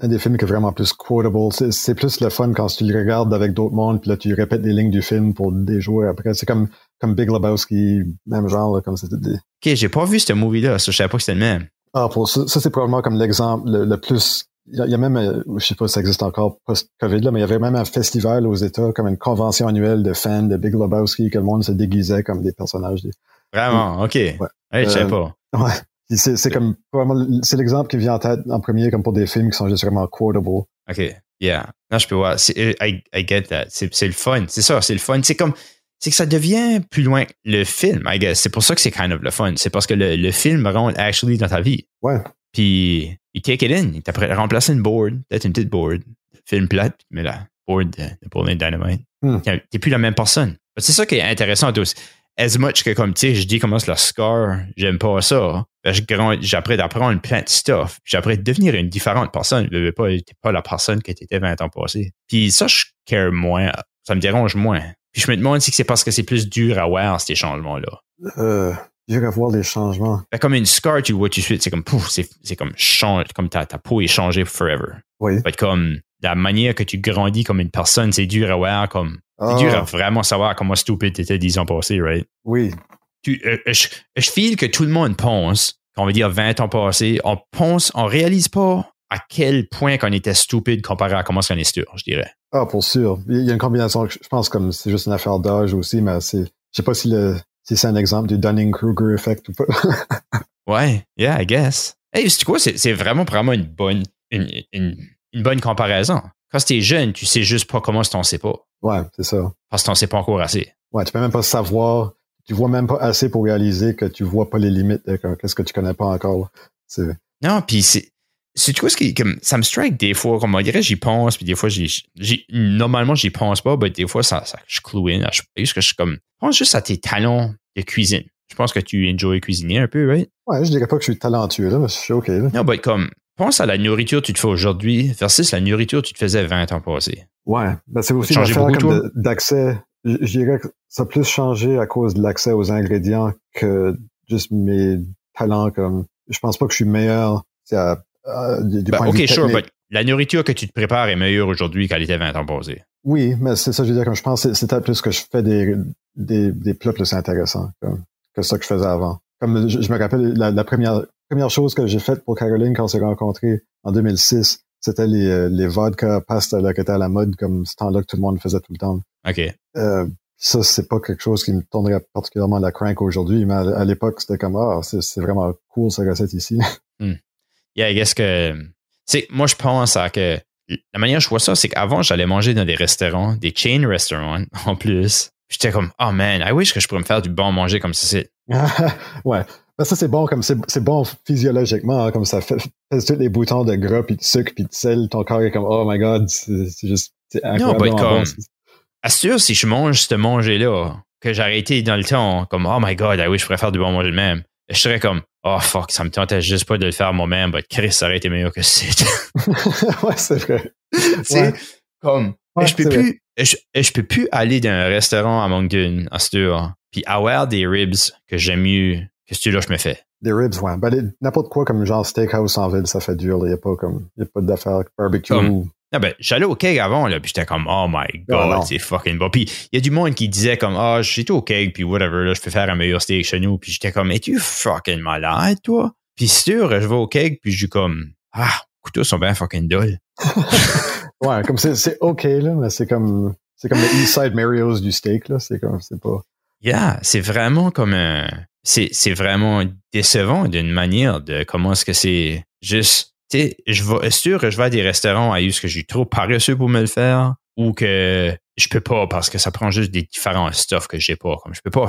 un des films qui est vraiment plus quotable. C'est plus le fun quand tu le regardes avec d'autres mondes, puis là, tu répètes des lignes du film pour des joueurs après. C'est comme, comme Big Lebowski, même genre, comme c'était des... Ok, j'ai pas vu ce movie-là, ça, je savais pas que c'était le même. Ah, pour ça, c'est probablement comme l'exemple le, plus... Il y, a, même, euh, je sais pas si ça existe encore post-COVID, là, mais il y avait même un festival aux États, comme une convention annuelle de fans de Big Lebowski, que le monde se déguisait comme des personnages. Vraiment, ok. Ouais. je sais euh, pas. Ouais. C'est comme c'est l'exemple qui vient en tête en premier comme pour des films qui sont juste vraiment quotable. OK. Yeah. Non, je peux voir. I, I get that. C'est le fun. C'est ça, c'est le fun. C'est comme c'est que ça devient plus loin le film, I guess. C'est pour ça que c'est kind of le fun. C'est parce que le, le, film rentre actually dans ta vie. Ouais. Puis il take it in. Il t'a remplacé une board, peut-être une petite board, film plate, mais la board de, de Dynamite. Hmm. T'es plus la même personne. C'est ça qui est intéressant aussi as much que comme, tu sais, je dis comment c'est le score, j'aime pas ça. Ben, j'apprends d'apprendre plein de stuff. J'apprends de devenir une différente personne. Je pas, pas la personne que tu étais 20 ans passé. Puis ça, je care moins. Ça me dérange moins. Puis je me demande si c'est parce que c'est plus dur à voir ces changements-là. Euh, dur à voir les changements. Ben, comme une scar, tu vois tout de suite, c'est comme pouf, c'est comme change, comme ta, ta peau est changée forever. Oui. comme la manière que tu grandis comme une personne, c'est dur à voir comme c'est dur à ah. vraiment savoir comment stupide t'étais dix ans passés, right? Oui. Tu, euh, je, je file que tout le monde pense, qu'on va dire 20 ans passés, on pense, on réalise pas à quel point qu'on était stupide comparé à comment on est sûr, je dirais. Ah, pour sûr. Il y a une combinaison, je pense comme c'est juste une affaire d'âge aussi, mais c'est, je sais pas si le, si c'est un exemple du Dunning-Kruger effect ou pas. ouais, yeah, I guess. Hey, c'est quoi, c'est vraiment vraiment une bonne, une, une, une bonne comparaison. Quand t'es jeune, tu sais juste pas comment t'en sais pas. Ouais, c'est ça. Parce que t'en sais pas encore assez. Ouais, tu peux même pas savoir, tu vois même pas assez pour réaliser que tu vois pas les limites de qu'est-ce que tu connais pas encore. Non, puis c'est. C'est tu vois ce qui comme ça me strike des fois comme on dirait j'y pense puis des fois j'y normalement j'y pense pas mais des fois ça, ça je cloue in je, que je suis comme pense juste à tes talents de cuisine je pense que tu enjoy cuisiner un peu right? Ouais je dirais pas que je suis talentueux là mais je suis ok là. non mais comme pense à la nourriture que tu te fais aujourd'hui versus la nourriture que tu te faisais 20 ans passés. Ouais, ben c'est aussi l'affaire comme d'accès. Je dirais que ça a plus changé à cause de l'accès aux ingrédients que juste mes talents. Comme je pense pas que je suis meilleur à, du ben, point de vue sure, mais la nourriture que tu te prépares est meilleure aujourd'hui qu'elle était 20 ans passés. Oui, mais c'est ça, je veux dire, comme je pense, c'est peut-être plus que je fais des, des, des plats plus intéressants que ça que je faisais avant. Comme je, me rappelle, la première première chose que j'ai faite pour Caroline quand on s'est rencontrés en 2006, c'était les, euh, les vodka pasta là, qui étaient à la mode comme ce temps-là que tout le monde faisait tout le temps. OK. Euh, ça, c'est pas quelque chose qui me tournerait particulièrement la crank aujourd'hui, mais à, l'époque, c'était comme Ah, c'est vraiment cool cette recette ici. Hmm. Yeah, I guess que. C'est, moi, je pense à que la manière dont je vois ça, c'est qu'avant, j'allais manger dans des restaurants, des chain restaurants en plus. J'étais comme, oh man, I wish que je pourrais me faire du bon manger comme ça. ouais. Ben, ça, c'est bon comme c'est bon physiologiquement, hein, comme ça fait, tous les boutons de gras, puis de sucre, puis de sel, ton corps est comme Oh my god, c'est juste incroyable. Non, comme, assure si je mange ce manger-là, que j'ai arrêté dans le temps, comme Oh my god, oui, je préfère du bon manger le même. Je serais comme Oh fuck, ça me tentait juste pas de le faire moi-même, but Chris, ça aurait été meilleur que c'est. ouais, c'est vrai. c'est comme je peux plus, je, peux plus aller dans un restaurant à Moncton, à Stur, puis avoir des ribs que j'aime mieux que celui-là je me fais. Des ribs, ouais. Ben, n'importe quoi comme genre steakhouse en ville, ça fait dur. Il n'y a pas comme, il y a pas d'affaires barbecue. Non, ben, j'allais au keg avant, là, puis j'étais comme, oh my god, c'est fucking bon. Puis il y a du monde qui disait comme, ah, oh, j'étais au keg, puis whatever, là, je peux faire un meilleur steak chez nous. Puis j'étais comme, es-tu fucking malade, toi? Puis sûr, je vais au keg, puis je dis comme, ah, couteaux sont bien fucking dull. ouais, comme c'est OK, là, mais c'est comme, c'est comme le Eastside Mario's du steak, là. C'est comme, c'est pas. Yeah, c'est vraiment comme un. C'est vraiment décevant d'une manière de comment est-ce que c'est juste tu sais, je vais, sûr que je vais à des restaurants à ce que j'ai trop paresseux pour me le faire ou que je peux pas parce que ça prend juste des différents stuff que j'ai pas. Comme je peux pas,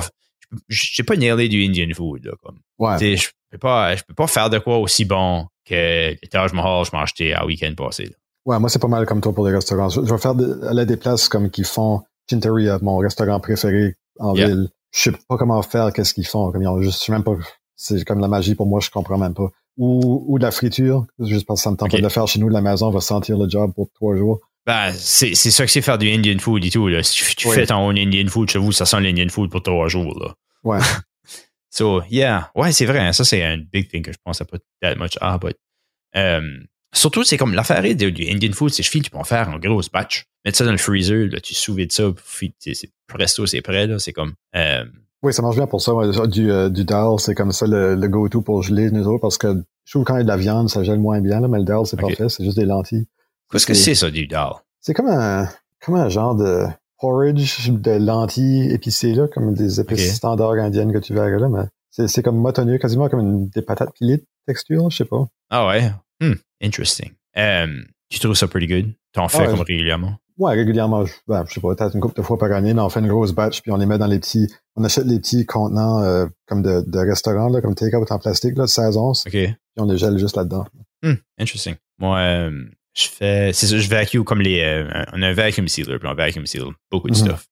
j'ai pas nailé du Indian food, là, comme. Ouais. je peux pas, je peux pas faire de quoi aussi bon que le Taj Mahal je m'ai acheté à week-end passé, Ouais, moi, c'est pas mal comme toi pour les restaurants. Je, vais faire aller à des places comme qui font Chinteria, mon restaurant préféré en ville. Je sais pas comment faire, qu'est-ce qu'ils font. Comme ils ont juste, je sais même pas, c'est comme la magie pour moi, je comprends même pas ou, ou de la friture, juste parce que ça me tente pas de le faire chez nous de la maison, on va sentir le job pour trois jours. Ben, c'est ça que c'est faire du Indian food et tout. Là. Si tu, fais ton Indian food chez vous, ça sent l'Indian food pour trois jours. Là. Ouais. so, yeah. Ouais, c'est vrai. Hein. ça, c'est un big thing que je pense à pas that much. Ah, but. Um, surtout, c'est comme l'affaire du Indian food, c'est je finis, tu peux en faire en grosse batch. Mettre ça dans le freezer, là, tu sous de ça, c'est presto, c'est prêt. C'est comme. Um, oui, ça marche bien pour ça. Du, euh, du dal, c'est comme ça le, le go-to pour geler nous autres parce que je trouve quand il y a de la viande, ça gèle moins bien, là, mais le dal, c'est parfait, c'est juste des lentilles. Qu'est-ce que c'est ça du dal? C'est comme un, comme un genre de porridge de lentilles épicées, là, comme des épices standards indiennes que tu verrais là, mais c'est comme motonneux, quasiment comme une, des patates pilées de texture, je sais pas. Ah ouais? Hmm, interesting. Um, tu trouves ça pretty good? T'en fais comme régulièrement? Ouais, régulièrement, je, ben, je sais pas, peut-être une couple de fois par année, mais on fait une grosse batch, puis on les met dans les petits, on achète les petits contenants euh, comme de, de restaurants, là, comme take-out en plastique, là, de 16 onces. OK. Puis on les gèle juste là-dedans. Hmm, interesting. Moi, euh, je fais, c'est ça, je vacuum comme les, euh, on a un vacuum sealer, puis on vacuum seal beaucoup de mhm. stuff.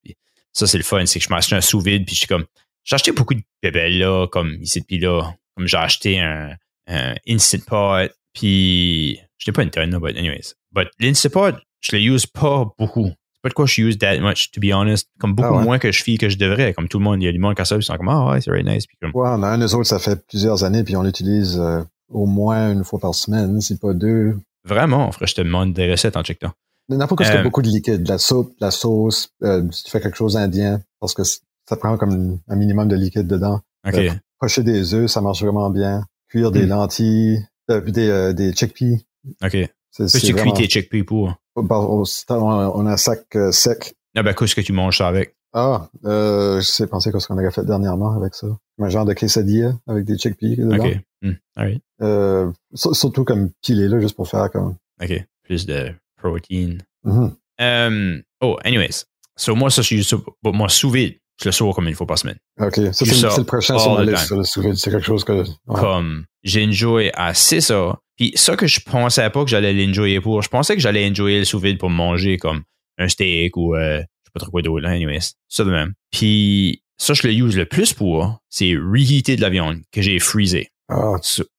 ça, c'est le fun, c'est que je m'achète un sous-vide, puis je suis comme, j'ai acheté beaucoup de bébelles, là, comme ici, puis là, comme j'ai acheté un, un Instant Pot, puis, je n'ai pas une tonne, but anyways. But l'Instant Pot, je le use pas beaucoup. C'est pas de quoi je use that much, to be honest. Comme beaucoup ah moins que je file que je devrais. Comme tout le monde, il y a du monde qui ça, ils sont comme, ah ouais, c'est very nice. Puis comme, ouais, on a un des autres, ça fait plusieurs années, puis on l'utilise euh, au moins une fois par semaine, si pas deux. Vraiment, frère, je te demande des recettes en check N'importe quoi, euh, beaucoup de liquide, de la soupe, de la sauce, euh, si tu fais quelque chose indien, parce que ça prend comme un minimum de liquide dedans. OK. Euh, pocher des œufs, ça marche vraiment bien. Cuire des hmm. lentilles, des, des chickpeas. OK. Peux-tu cuire tes chickpeas pour? On a un sac euh, sec. Ah ben, qu'est-ce que tu manges ça avec? Ah, euh, je sais penser qu'est-ce qu'on avait fait dernièrement avec ça. Un genre de quesadilla avec des chickpeas dedans. OK. Euh, surtout comme pilé, là, juste pour faire comme... OK. Plus de protéines. Mm-hmm. Um, oh, anyways. So, moi, ça, je suis moi, sous vide, je le sors comme une fois par semaine. OK. Ça, c'est le prochain sur ma liste, le sous vide. C'est quelque chose que... Comme, j'ai enjoy assez ça. Puis ça que je pensais pas que j'allais l'enjoyer pour, je pensais que j'allais enjoyer le sous-vide pour manger comme un steak ou euh, je sais pas trop quoi d'autre, là, anyways. Ça de même. Puis ça, je le use le plus pour, c'est reheater de la viande que j'ai freezé. Ah.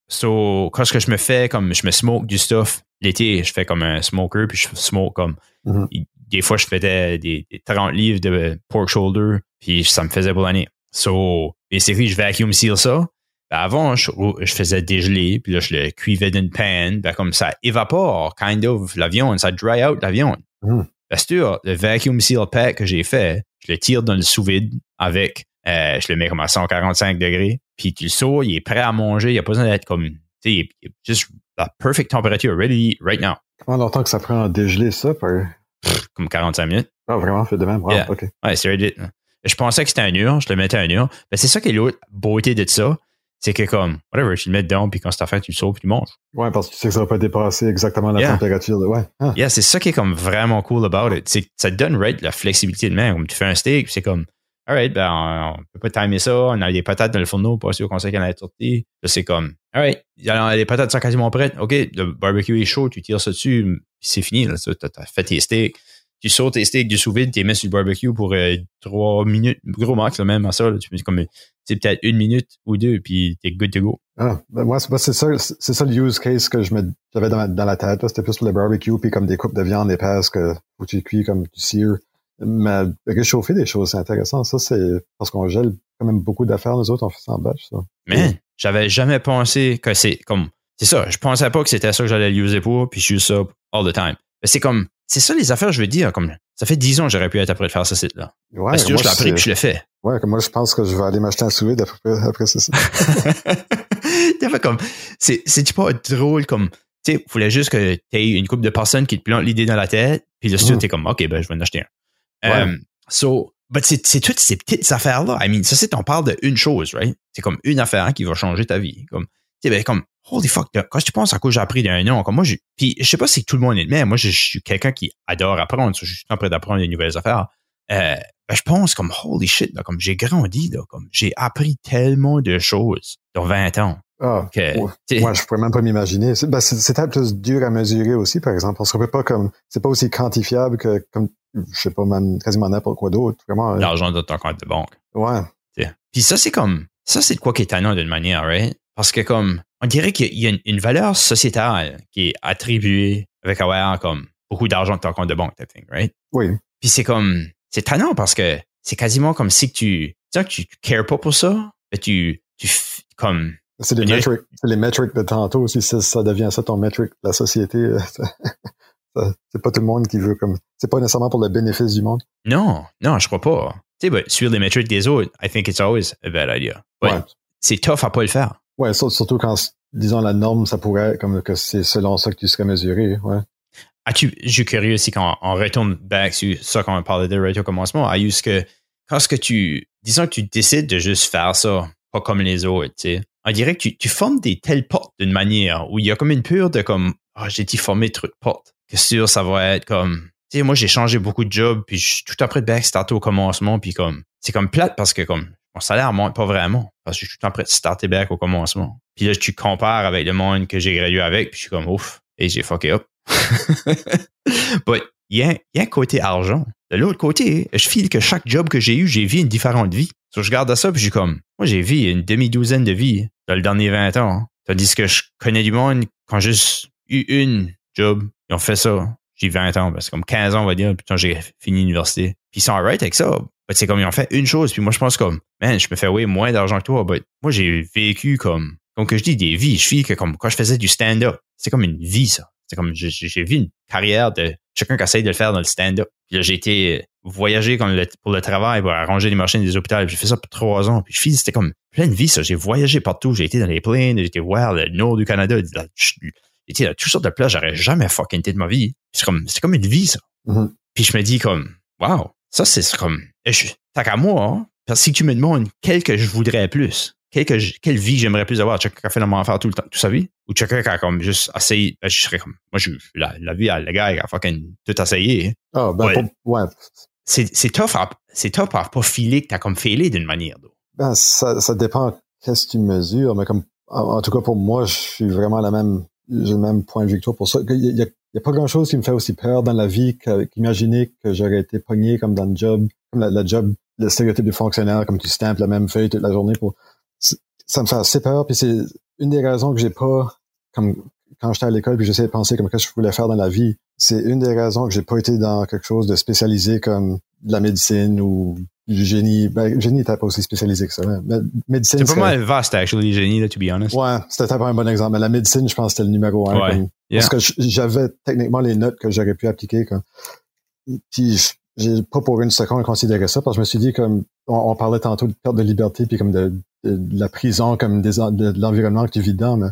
So, quand ce que je me fais, comme je me smoke du stuff, l'été, je fais comme un smoker, puis je smoke comme. Mm-hmm. Des fois, je faisais des, 30 livres de pork shoulder, puis ça me faisait pour l'année. So, basically, je vacuum seal ça, ben, avant, je, faisais dégeler, puis là, je le cuivais d'une panne. Ben, comme ça évapore, kind of, la viande, ça dry out la viande. Mm. Parce que le vacuum seal pack que j'ai fait, je le tire dans le sous-vide avec, euh, je le mets comme à 145 degrés, puis tu le sors, il est prêt à manger, il n'y a pas besoin d'être comme, tu sais, il est juste la perfect temperature, ready right now. Comment longtemps que ça prend à dégeler ça? comme 45 minutes. Ah, vraiment, fait de même? Wow, OK. Ouais, c'est ready. Je pensais que c'était un mur, je le mettais à un mur. Ben, c'est ça qui est l'autre beauté de ça c'est que comme, whatever, tu le mets dedans, puis quand c'est fait, tu le sauves, puis tu manges. Ouais, parce que tu sais que ça va pas dépasser exactement la température. De, ouais. Ah. Yeah, c'est ça qui est comme vraiment cool about it. C'est ça te donne, right, la flexibilité de main. Comme tu fais un steak, c'est comme, alright, ben, on, peut pas timer ça, on a des patates dans le fourneau, pas sûr qu'on sait en a sorti. c'est comme, alright, les patates sont quasiment prêtes. OK, le barbecue est chaud, tu tires ça dessus, c'est fini, là, tu as fait tes steaks. Tu sautes tes steaks du sous-vide, tu les mets sur le barbecue pour euh, trois minutes, gros max, là, même à ça. Là, tu comme c'est peut-être une minute ou deux, puis t'es good to go. Ah, ben moi, c'est ça, c'est ça le use case que je j'avais dans, dans, la tête. C'était plus pour le barbecue, puis comme des coupes de viande épaisse que où tu cuis comme du sear. Mais réchauffer des choses, c'est intéressant. Ça, c'est parce qu'on gèle quand même beaucoup d'affaires, nous autres, on fait ça en batch, ça. Mais j'avais jamais pensé que c'est comme. C'est ça, je pensais pas que c'était ça que j'allais user pour, puis je suis ça all the time. Mais c'est comme. C'est ça les affaires, je veux dire. Comme, ça fait dix ans que j'aurais pu être après de faire ce site-là. Ouais, Parce que je l'ai appris puis je l'ai fait. Ouais, comme moi, je pense que je vais aller m'acheter un sous après, après ce site. comme. C'est pas drôle comme tu sais, il fallait juste que tu aies une couple de personnes qui te plantent l'idée dans la tête, puis là, tu es comme, OK, ben, je vais en acheter un. Um, so, but c'est toutes ces petites affaires-là. I mean, ça, c'est, on parle d'une chose, right? C'est comme une affaire qui va changer ta vie. Comme, tu sais, ben, comme, holy fuck, quand tu penses à quoi j'ai appris d'un an, comme moi, je, puis je sais pas si tout le monde est le même. Moi, je, suis quelqu'un qui adore apprendre. Je suis en train d'apprendre des nouvelles affaires. Euh, ben, je pense comme, holy shit, là, comme j'ai grandi, là, comme j'ai appris tellement de choses dans 20 ans. Ah, moi, je pourrais même pas m'imaginer. C'est ben, peut-être plus dur à mesurer aussi, par exemple. On se peut pas comme, c'est pas aussi quantifiable que, comme, je sais pas, même, quasiment n'importe quoi d'autre. Vraiment. Euh. L'argent de ton compte de banque. Ouais. Puis ça, c'est comme, ça, c'est de quoi qui est étonnant d'une manière, right? Parce que comme, on dirait qu'il y a une, valeur sociétale qui est attribuée avec avoir comme beaucoup d'argent de ton compte de banque, I think, right? Oui. Puis c'est comme, c'est étonnant parce que c'est quasiment comme si tu, tu que tu cares pas pour ça, mais tu, tu, comme, c'est les, metrics, les metrics de tantôt. Si ça, devient ça ton metric, la société, c'est pas tout le monde qui veut comme. C'est pas nécessairement pour le bénéfice du monde. Non, non, je crois pas. Tu sais, suivre les metrics des autres, I think it's always a bad idea. Ouais. C'est tough à pas le faire. Ouais, surtout quand, disons, la norme, ça pourrait comme que c'est selon ça que tu serais mesuré. Ouais. As-tu, je suis curieux aussi quand on retourne back sur ça quand on parlait de radio commencement, à ce que quand ce que tu, disons que tu décides de juste faire ça, pas comme les autres, tu sais, on dirait que tu, formes des telles portes d'une manière où il y a comme une pure de comme, ah, j'ai dit former truc porte. Que sûr, ça va être comme, tu sais, moi, j'ai changé beaucoup de jobs, puis je tout après de back starter au commencement, puis comme, c'est comme plate parce que comme, mon salaire monte pas vraiment, parce que je suis tout après de starter back au commencement. Puis là, tu compares avec le monde que j'ai gradué avec, puis je suis comme, ouf, et j'ai fucké up. But, il y a, un côté argent. De l'autre côté, je file que chaque job que j'ai eu, j'ai vu une différente vie. Je garde ça, puis j'ai comme, moi, j'ai vu une demi-douzaine de vies dans le dernier 20 ans. Tandis que je connais du monde quand juste eu une job, ils ont fait ça. J'ai 20 ans, c'est comme 15 ans, on va dire, puis quand j'ai fini l'université. Puis ils sont alright avec ça. C'est comme ils ont fait une chose, puis moi, je pense comme, man, je me fais, oui, moins d'argent que toi, moi, j'ai vécu comme, comme que je dis, des vies. Je vis que comme, quand je faisais du stand-up, c'est comme une vie, ça. C'est comme, j'ai vu une carrière de chacun qui essaye de le faire dans le stand-up. Puis là, j'ai été voyager comme pour le travail, pour arranger les machines des hôpitaux. J'ai fait ça pour trois ans. Puis je suis c'était comme plein de vie, ça. J'ai voyagé partout. J'ai été dans les plaines, j'ai été voir le nord du Canada. J'ai été dans toutes sortes de places. J'aurais jamais fucking été de ma vie. C'est comme, c'est comme une vie, ça. Mm-hmm. Puis je me dis comme, wow, ça, c'est comme, t'as qu'à moi, hein, parce que si tu me demandes quel que je voudrais plus, quelle, vie j'aimerais plus avoir? Chacun qui a fait le faire tout le temps, toute sa vie? Ou chacun qui a comme juste essayé, ben, je serais comme, moi, je, la, la vie à la gars qui a fucking tout essayé. Ah, ben, ouais. ouais. C'est, tough à, c'est tough à pas filer que t'as comme filé d'une manière. Ben, ça, ça dépend qu'est-ce que tu mesures, mais comme, en, tout cas, pour moi, je suis vraiment la même, j'ai le même point de vue que toi pour ça. Il y a, il y a pas grand chose qui me fait aussi peur dans la vie qu'imaginer que j'aurais été pogné comme dans le job, comme la, job, le stéréotype du fonctionnaire, comme tu stampes la même feuille toute la journée pour ça me fait assez peur. Puis c'est une des raisons que j'ai pas, comme quand j'étais à l'école, puis j'essayais de penser comme qu'est-ce que je voulais faire dans la vie. C'est une des raisons que j'ai pas été dans quelque chose de spécialisé comme de la médecine ou génie. Ben, génie n'était pas aussi spécialisé que ça. Mais médecine. C'est pas mal vaste, actually, le génie, là, to be honest. Ouais, c'était pas un bon exemple. Mais la médecine, je pense que c'était le numéro un. Parce que j'avais techniquement les notes que j'aurais pu appliquer. Comme. Puis j'ai pas pour une seconde considéré ça parce que je me suis dit comme on, parlait tantôt de perte de liberté puis comme de, la prison comme des, de, l'environnement que tu vis dedans mais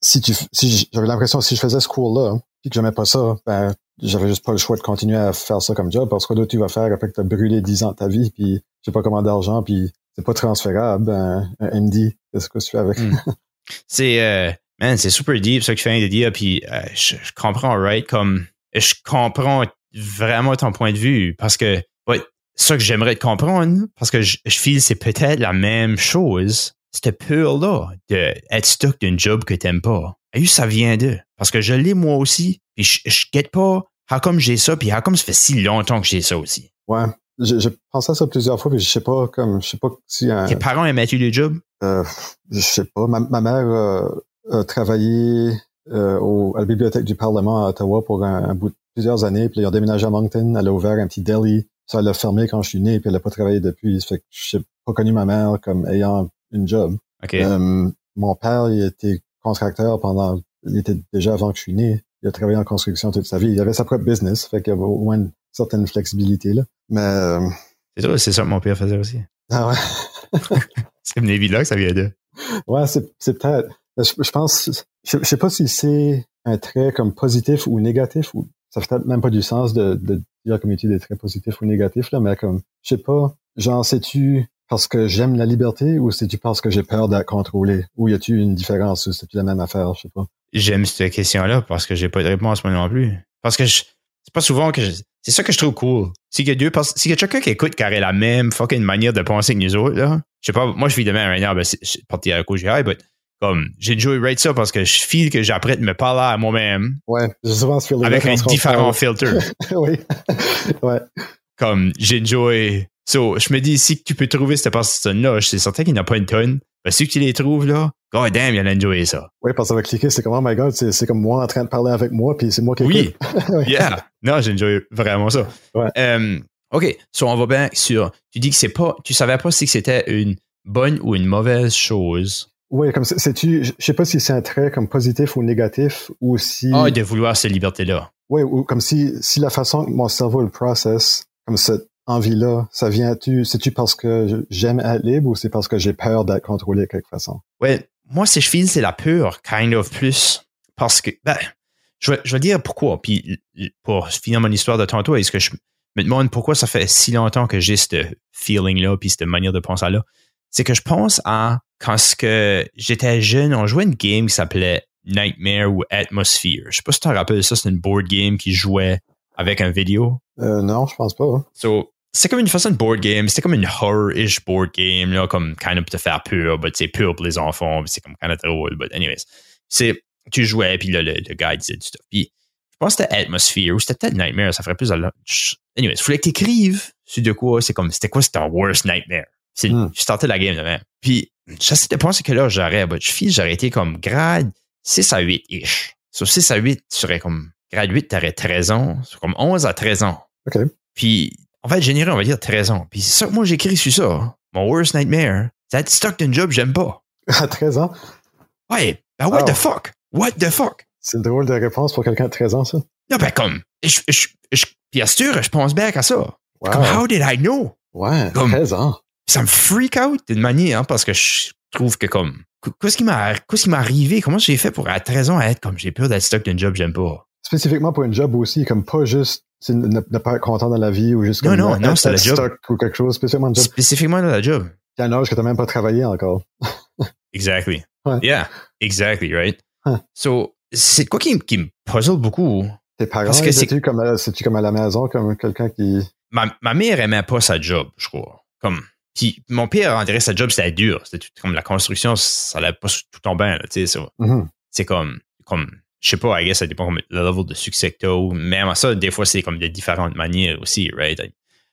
si tu si j'avais l'impression si je faisais ce cours là puis que j'aimais pas ça ben j'avais juste pas le choix de continuer à faire ça comme job parce que d'autre tu vas faire après que tu as brûlé 10 ans de ta vie puis je sais pas comment d'argent puis c'est pas transférable un MD qu'est-ce que tu fais avec? Hmm. c'est euh, man c'est super deep ce que tu fais de dire puis euh, je, je comprends right? Comme je comprends vraiment ton point de vue parce que ouais, ça que j'aimerais te comprendre, parce que je, je file c'est peut-être la même chose, cette peur-là d'être stuck d'un job que t'aimes pas. Et ça vient d'eux. Parce que je l'ai moi aussi, puis je, je guette pas how come j'ai ça, puis how come ça fait si longtemps que j'ai ça aussi? Ouais. J'ai pensé à ça plusieurs fois, mais je sais pas, comme, je sais pas si un, Tes parents aimaient-tu des jobs? Euh, je sais pas. Ma, ma mère euh, a travaillé euh, au, à la bibliothèque du Parlement à Ottawa pour un, un bout de plusieurs années, puis ils ont déménagé à Moncton. Elle a ouvert un petit deli. Ça, l'a fermé quand je suis né, puis elle a pas travaillé depuis. Ça fait que je n'ai pas connu ma mère comme ayant une job. Euh, mon père, il était contracteur pendant, il était déjà avant que je suis né. Il a travaillé en construction toute sa vie. Il avait sa propre business, fait qu'il y avait au moins une certaine flexibilité là. Mais euh, c'est ça, c'est ça que mon père faisait aussi. Ah ouais. c'est Navy là que ça vient de. Ouais, c'est, peut-être. Je, je pense, je, je sais pas si c'est un trait comme positif ou négatif ou ça fait peut-être même pas du sens de, de dire comme étude des traits positifs ou négatifs là, mais comme je sais pas, genre sais-tu parce que j'aime la liberté ou c'est-tu parce que j'ai peur d'être contrôlé? Ou y a-tu une différence ou c'est-tu la même affaire? Je sais pas. J'aime cette question-là parce que j'ai pas de réponse moi non plus. Parce que je, c'est pas souvent que je, c'est ça que je trouve cool. Si que deux si que quelqu'un qui écoute qui aurait la même fucking manière de penser que nous autres, là, je sais pas, moi je vis demain right now, ben c'est parti à la couche mais comme j'ai enjoy rate ça parce que je feel que j'apprête me parler à moi-même. Ouais, j'ai souvent ce Avec un différent filter. oui. ouais. Comme j'ai enjoy So, je me dis, si tu peux trouver cette personne-là, c'est certain qu'il n'y a pas une tonne. Ben, si tu les trouves, là, god damn, il a enjoyé ça. Oui, parce que ça va cliquer, c'est comme, oh my god, c'est comme moi en train de parler avec moi, puis c'est moi qui Oui. yeah. Non, j'ai enjoyé vraiment ça. Ouais. Um, OK. So, on va bien sur, tu dis que c'est pas, tu savais pas si c'était une bonne ou une mauvaise chose. Oui, comme c'est tu, je sais pas si c'est un trait comme positif ou négatif ou si. Ah, de vouloir cette liberté-là. Oui, ou comme si, si la façon que mon cerveau le process, comme cette envie-là, ça vient-tu, c'est-tu parce que j'aime être libre ou c'est parce que j'ai peur d'être contrôlé de quelque façon? Ouais, moi, si je file, c'est la peur, kind of plus. Parce que, ben, je vais, je vais dire pourquoi. Puis, pour finir mon histoire de tantôt, est-ce que je me demande pourquoi ça fait si longtemps que j'ai ce feeling-là, puis cette manière de penser là? C'est que je pense à quand que j'étais jeune, on jouait une game qui s'appelait Nightmare ou Atmosphere. Je sais pas si tu te rappelles ça, c'est une board game qui jouait avec un vidéo. Euh, non, je pense pas. Hein. So, c'est comme une façon de board game. C'était comme une horror-ish board game, là, comme kind of pour te faire peur, mais c'est pur pour les enfants, c'est comme kind of drôle, but anyways. C'est, tu jouais, puis là, le, le gars disait du stuff. Puis, je pense que c'était Atmosphere ou c'était peut-être Nightmare, ça ferait plus à Anyways, il fallait que t'écrives sur de quoi, c'est comme, c'était quoi, c'était un worst nightmare? C'est, mm. Je startais la game demain. Puis, j'essaie de penser que là, j'aurais, but je j'aurais été comme grade 6 à 8-ish. Sur 6 à 8, tu serais comme, grade 8, t'aurais 13 ans. C'est comme 11 à 13 ans. OK. Puis, en fait, généré, on va dire 13 ans. Puis ça moi j'écris sur ça. Mon worst nightmare, c'est être stuck d'un job j'aime pas. À 13 ans? Ouais. Ben, what the fuck? What the fuck? C'est une drôle de réponse pour quelqu'un de 13 ans, ça. Non, ben, comme, je, je, je, bien sûr, je pense back à ça. Wow. Comme, how did I know? Ouais, comme, 13 ans. Ça me freak out d'une manière, hein, parce que je trouve que, comme, qu'est-ce qui m'est arrivé? Comment j'ai fait pour, à 13 ans, être comme, j'ai peur d'être stuck d'un job j'aime pas? Spécifiquement pour un job aussi, comme pas juste ne, ne, pas être content dans la vie ou juste non, non, non, c'est la job. ou quelque chose, spécifiquement dans Spécifiquement dans la job. Il y a un âge que tu n'as même pas travaillé encore. exactly. Ouais. Yeah, exactly, right? Huh. So, c'est quoi qui, qui me puzzle beaucoup? Tes parents, c'est-tu comme, c'est-tu comme à la maison, comme quelqu'un qui... Ma, ma mère aimait pas sa job, je crois. Comme, puis mon père, on dirait sa job, c'était dur. C'était comme la construction, ça allait pas tout en sais. Mm-hmm. C'est comme, comme je sais pas, I guess ça dépend comme le level de succès que tu as. Même à ça, des fois, c'est comme de différentes manières aussi, right?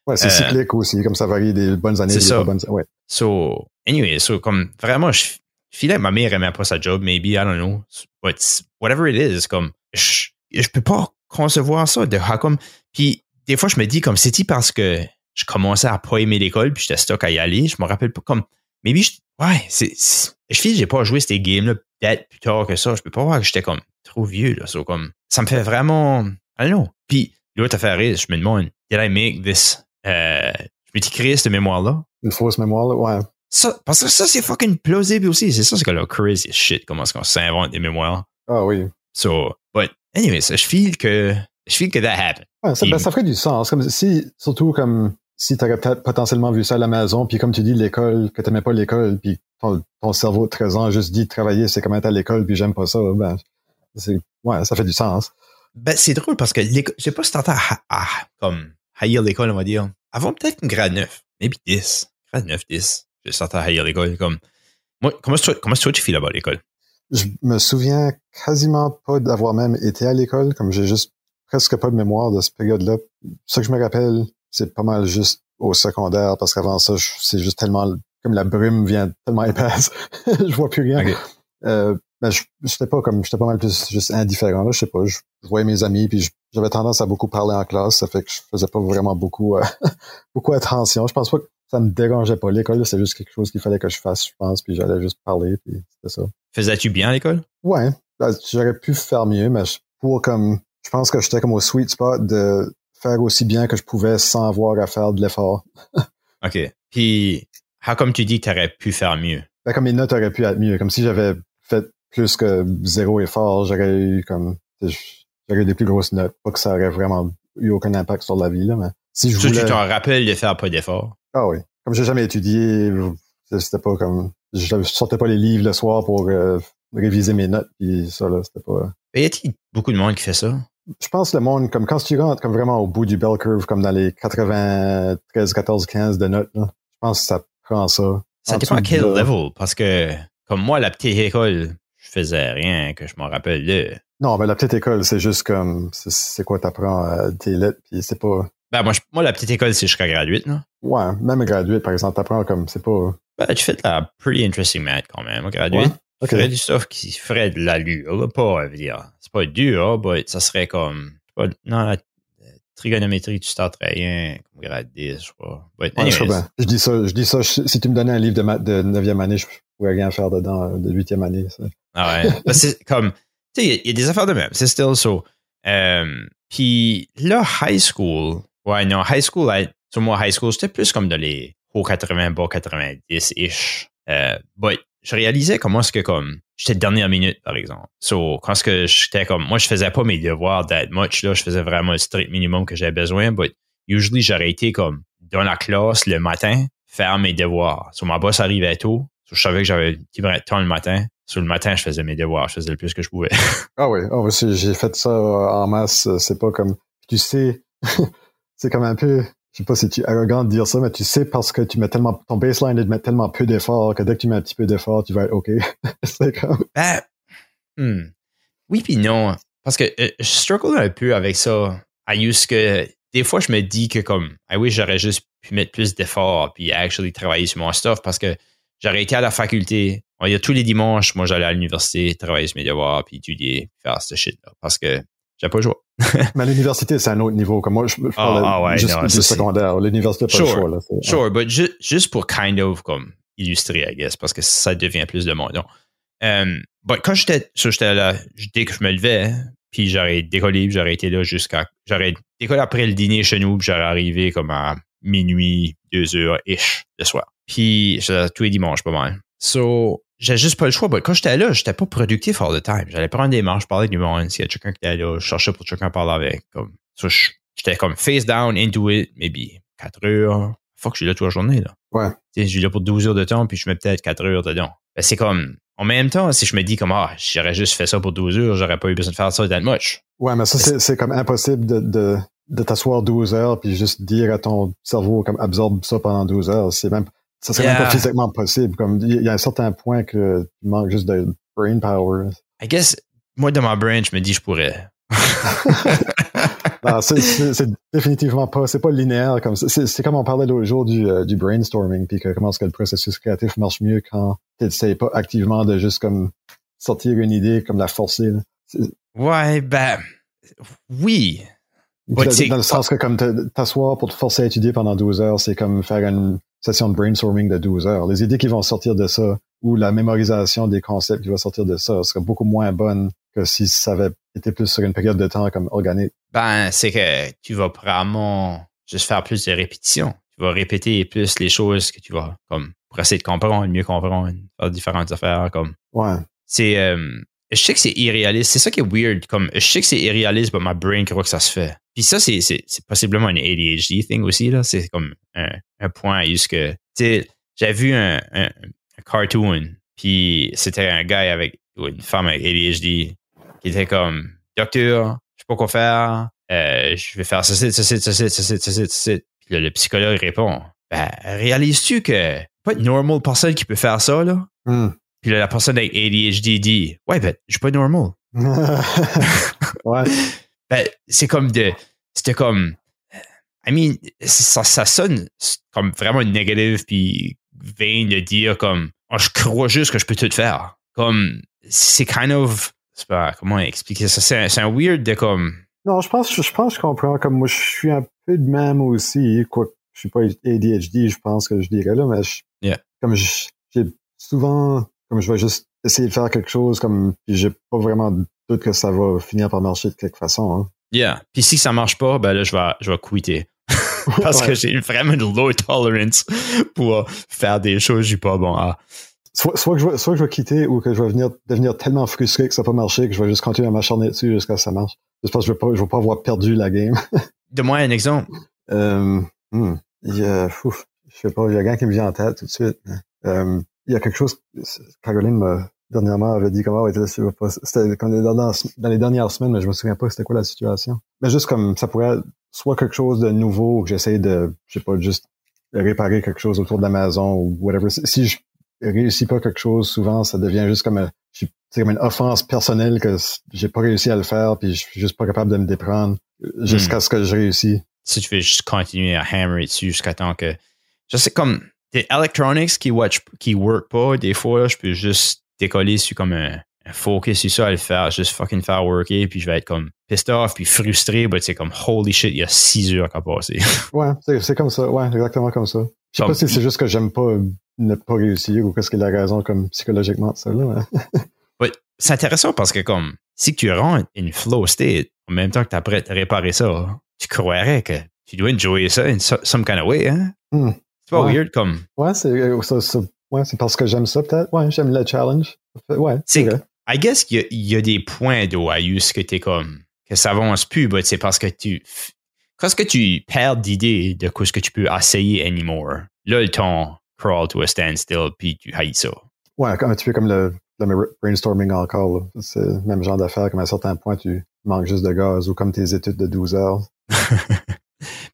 Ouais, c'est euh, cyclique aussi, comme ça varie des bonnes années, des ça. pas bonnes ouais. So, anyway, so, comme vraiment, je filais que ma mère aimait pas sa job, maybe, I don't know. But whatever it is, comme, je, je peux pas concevoir ça de comme. Puis, des fois, je me dis, comme, c'est-tu parce que je commençais à pas aimer l'école, puis j'étais stock à y aller, je me rappelle pas, comme, maybe, je, ouais, c'est, je file, j'ai pas joué ces games-là peut-être plus tard que ça. Je peux pas voir que j'étais comme trop vieux, là. So, comme, ça me fait vraiment, I don't know. Puis, l'autre affaire est, je me demande, did I make this, euh, je m'étais créé cette mémoire-là? Une fausse mémoire, là, ouais. Ça, parce que ça, c'est fucking plausible aussi. C'est ça, c'est que le crazy shit, comment est-ce qu'on s'invente des mémoires. Ah oui. So, but, anyway, ça, je feel que, je feel que that happened. Ouais, ça, ben, ça ferait du sens. Comme si, surtout comme, si tu aurais peut-être potentiellement vu ça à la maison, puis comme tu dis, l'école, que tu n'aimais pas l'école, puis ton, ton, cerveau de 13 ans a juste dit travailler, c'est comme être à l'école, puis j'aime pas ça, ben, ouais, ça fait du sens. Ben, c'est drôle parce que l'école, je sais pas si t'entends à, à, comme, haïr l'école, on va dire. Avant peut-être une grade 9, maybe 10, grade 9, 10, je à haïr l'école, comme, moi, comment est-ce que, comment tu fais là-bas à l'école? Je me souviens quasiment pas d'avoir même été à l'école, comme j'ai juste presque pas de mémoire de cette période-là. Ce que je me rappelle, c'est pas mal juste au secondaire, parce qu'avant ça, c'est juste tellement, comme la brume vient tellement épaisse, je vois plus rien. Euh, mais j'étais pas comme, j'étais pas mal plus juste indifférent, là, je sais pas, je, voyais mes amis, puis j'avais tendance à beaucoup parler en classe, ça fait que je faisais pas vraiment beaucoup, euh, beaucoup attention. Je pense pas que ça me dérangeait pas l'école, c'est juste quelque chose qu'il fallait que je fasse, je pense, puis j'allais juste parler, puis c'était ça. Faisais-tu bien à l'école? Ouais, ben, j'aurais pu faire mieux, mais pour comme, je pense que j'étais comme au sweet spot de faire aussi bien que je pouvais sans avoir à faire de l'effort. OK. Puis, how comme tu dis tu aurais pu faire mieux? Ben, comme mes notes auraient pu être mieux. Comme si j'avais fait plus que zéro effort, j'aurais eu comme, j'aurais eu des plus grosses notes. Pas que ça aurait vraiment eu aucun impact sur la vie, là, mais si je voulais... Tu t'en rappelles de faire pas d'effort? Ah oui. Comme j'ai jamais étudié, c'était pas comme, je sortais pas les livres le soir pour euh, réviser mes notes, puis ça, là, c'était pas... Y a-t-il beaucoup de monde qui fait ça? je pense le monde, comme quand tu rentres comme vraiment au bout du bell curve, comme dans les 93, 14, 15 de notes, là, je pense que ça prend ça. Ça dépend à quel level, parce que comme moi, la petite école, faisais rien que je m'en rappelle de. Non, mais la petite école, c'est juste comme, c'est quoi t'apprends euh, tes lettres, puis c'est pas... Ben, moi, moi, la petite école, c'est jusqu'à graduate, non? Ouais, même graduate, par exemple, t'apprends comme, c'est pas... Ben, tu fais de la pretty interesting math quand même, graduate. Okay. ferais du stuff qui ferait de l'allure, pas, dire. C'est pas dur, mais ça serait comme, pas, non, la trigonométrie, tu starterais rien comme grade 10, je crois. je, dis ça, je dis ça, si tu me donnais un livre de, maths de 9e année, je pourrais rien faire dedans de 8e année. Ça. Ah ouais. C'est comme, tu sais, il y, a des affaires de même, c'est still so. Euh, puis là, high school, ouais, non, high school, sur moi, high school, c'était plus comme dans les hauts 80, bas 90-ish. Euh, but je réalisais comment est-ce que comme j'étais dernière minute par exemple. So quand ce que j'étais comme moi je faisais pas mes devoirs that much là, je faisais vraiment le strict minimum que j'avais besoin, but usually j'aurais été comme dans la classe le matin faire mes devoirs. So ma boss arrivait tôt, so, je savais que j'avais un temps le matin. Sur le matin, je faisais mes devoirs, je faisais le plus que je pouvais. ah oui, oh, j'ai fait ça en masse. C'est pas comme, tu sais, c'est comme un peu, je sais pas si tu es arrogant de dire ça, mais tu sais parce que tu mets tellement, ton baseline est de mettre tellement peu d'efforts que dès que tu mets un petit peu d'effort, tu vas être OK. c'est comme. Ben, hmm. Oui puis non. Parce que euh, je struggle un peu avec ça. À use que des fois, je me dis que comme, ah oui, j'aurais juste pu mettre plus d'efforts puis actually travailler sur mon stuff parce que j'aurais été à la faculté. Il y a tous les dimanches, moi, j'allais à l'université, travailler sur mes devoirs puis étudier, faire ce shit-là. Parce que j'ai pas le choix. mais l'université, c'est un autre niveau. Comme moi, je, je parle ah, ah juste du secondaire. L'université, pas sure, le choix. Là, sure, but juste pour kind of comme illustrer, I guess, parce que ça devient plus de monde. Donc, um, but quand j'étais, j'étais là, dès que je me levais, puis j'aurais décollé, j'aurais été là jusqu'à, j'aurais décollé après le dîner chez nous, puis j'aurais arrivé comme à minuit, deux heures ish le soir. Puis, tous les dimanches, pas mal. So, j'ai juste pas le choix. quand j'étais là, j'étais pas productif all the time. J'allais prendre des marches, parler du monde. S'il y a quelqu'un qui était là, je cherchais pour quelqu'un parler avec. Comme, j'étais comme face down into it, maybe 4 heures. Fuck, je suis là toute la journée, là. Ouais. je suis là pour 12 heures de temps, puis je mets peut-être 4 heures dedans. Ben, c'est comme, en même temps, si je me dis comme, ah, j'aurais juste fait ça pour 12 heures, j'aurais pas eu besoin de faire ça that much. Ouais, mais ça, c'est comme impossible de, de, de t'asseoir 12 heures puis juste dire à ton cerveau comme absorbe ça pendant 12 heures. C'est même, ça serait même pas physiquement possible. Comme il y a un certain point que tu manques juste de brain power. I guess moi dans ma brain, je me dis je pourrais. c'est définitivement pas, c'est pas linéaire comme C'est comme on parlait l'autre jour du, euh, du brainstorming, puis que comment est-ce que le processus créatif marche mieux quand tu n'essayes pas activement de juste comme sortir une idée, comme la forcer. Ouais, ben oui. Dans, dans le sens que comme t'asseoir pour te forcer à étudier pendant 12 heures, c'est comme faire une session de brainstorming de 12 heures. Les idées qui vont sortir de ça ou la mémorisation des concepts qui va sortir de ça serait beaucoup moins bonne que si ça avait été plus sur une période de temps comme organique. Ben, c'est que tu vas probablement juste faire plus de répétitions. Tu vas répéter plus les choses que tu vas, comme, pour essayer de comprendre, mieux comprendre, faire différentes affaires, comme. Ouais. C'est, euh, je sais que c'est irréaliste. C'est ça qui est weird. Comme, je sais que c'est irréaliste, mais ma brain croit que ça se fait. Puis ça, c'est, c'est, possiblement une ADHD thing aussi, là. C'est comme un, un point tu sais, j'ai vu un, un, cartoon, puis c'était un gars avec, ou une femme avec ADHD, qui était comme, docteur, je sais pas quoi faire, euh, je vais faire ceci, ceci, ceci, ceci, ceci, ceci. Puis là, le psychologue répond, ben, réalises-tu que pas une normal personne qui peut faire ça, là? Hmm. Puis là, la personne avec ADHD dit Ouais, ben, je suis pas normal. ouais. Ben, c'est comme de. C'était comme. I mean, ça, ça sonne comme vraiment négatif puis vain de dire comme oh, je crois juste que je peux tout faire. Comme c'est kind of. Pas, comment expliquer ça? C'est un, weird de comme. Non, je pense, je pense que je comprends. Comme moi, je suis un peu de même aussi. Quoi, je suis pas ADHD, je pense que je dirais là, mais comme j'ai souvent, comme je vais juste essayer de faire quelque chose, comme j'ai pas vraiment de doute que ça va finir par marcher de quelque façon. Hein. Yeah. Puis si ça marche pas, ben là, je vais, je vais quitter. Parce que j'ai vraiment une low tolerance pour faire des choses, je suis pas bon à. Soit, soit, que je vais, soit je vais quitter ou que je vais venir, devenir tellement frustré que ça n'a pas marché que je vais juste continuer à m'acharner dessus jusqu'à ce que ça marche. Je pense que je ne vais, pas, je vais pas avoir perdu la game. Donne-moi un exemple. Euh, hmm, il y a, ouf, je sais pas, il y a un gars qui me vient en tête tout de suite. Euh, il y a quelque chose, Caroline dernièrement avait dit comment c'était comme dans, dans les dernières semaines, mais je me souviens pas c'était quoi la situation. Mais juste comme ça pourrait être soit quelque chose de nouveau que j'essaie de, je sais pas, juste réparer quelque chose autour de la maison ou whatever. Si je réussis pas quelque chose, souvent ça devient juste comme, c'est comme une offense personnelle que j'ai pas réussi à le faire puis je suis juste pas capable de me déprendre jusqu'à hmm. ce que je réussis. Si tu veux juste continuer à hammer dessus jusqu'à temps que, je sais comme des electronics qui watch, qui work pas, des fois, je peux juste décoller sur comme un, focus sur ça à le faire, juste fucking faire worker, puis je vais être comme pissed off, puis frustré, mais c'est comme holy shit, il y a six heures qu'à passer. ouais, c'est comme ça, ouais, exactement comme ça. Je sais pas si c'est juste que j'aime pas ne pas réussir ou qu'est-ce qu'il a raison comme psychologiquement de ça là. ouais, c'est intéressant parce que comme si tu rentres une flow state en même temps que tu es prêt à réparer ça, tu croirais que tu dois enjoyer ça in some kind of way, hein? Hmm. C'est pas weird comme. Ouais, c'est euh, Ouais, c'est parce que j'aime ça, peut-être. Ouais, j'aime le challenge. Ouais. C'est, I guess qu'il y, a des points d'Oaïus que t'es comme, que ça avance plus, mais c'est parce que tu, quand que tu perds d'idée de ce que tu peux essayer anymore, là, le temps crawl to a standstill, puis tu haïs ça. Ouais, un petit peu comme le, le brainstorming encore. C'est le même genre d'affaire, comme à un certain point, tu manques juste de gaz, ou comme tes études de 12 heures.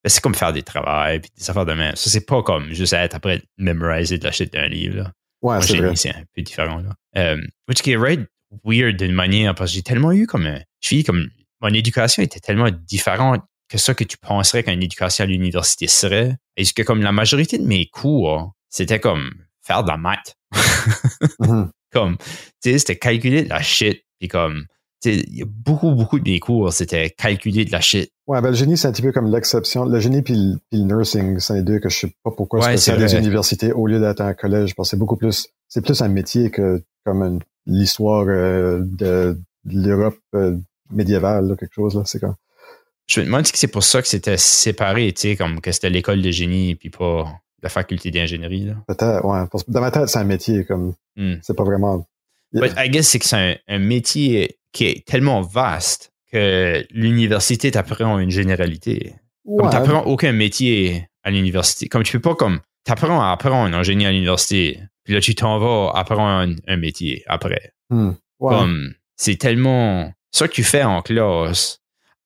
C'est comme faire des travaux puis des affaires de même. Ça, c'est pas comme juste être après mémoriser de la shit d'un livre. Là. Ouais, c'est vrai. C'est un peu différent. Là. Euh, which qui est right weird d'une manière parce que j'ai tellement eu comme. Je suis comme. Mon éducation était tellement différente que ça que tu penserais qu'une éducation à l'université serait. Est-ce que comme la majorité de mes cours, c'était comme faire de la maths? Mm-hmm. Comme, tu sais, c'était calculer de la shit. Puis comme, il y a beaucoup, beaucoup de mes cours, c'était calculer de la shit. Ouais, ben le génie, c'est un petit peu comme l'exception. Le génie puis le, nursing, c'est les deux que je sais pas pourquoi ouais, c'est des universités au lieu d'être un collège. Parce que c'est beaucoup plus, c'est plus un métier que comme l'histoire euh, de, l'Europe euh, médiévale, quelque chose là. C'est comme. Je me demande si c'est pour ça que c'était séparé, tu sais, comme que c'était l'école de génie puis pas la faculté d'ingénierie. Peut-être, ouais. Dans ma tête, c'est un métier comme. Hmm. C'est pas vraiment. But I guess c'est que c'est un métier qui est tellement vaste que l'université t'apprend une généralité. Ouais. Comme t'apprends aucun métier à l'université. Comme tu peux pas comme t'apprends à apprendre un génie à l'université, puis là tu t'en vas apprendre un, métier après. Hmm. Comme c'est tellement ça que tu fais en classe.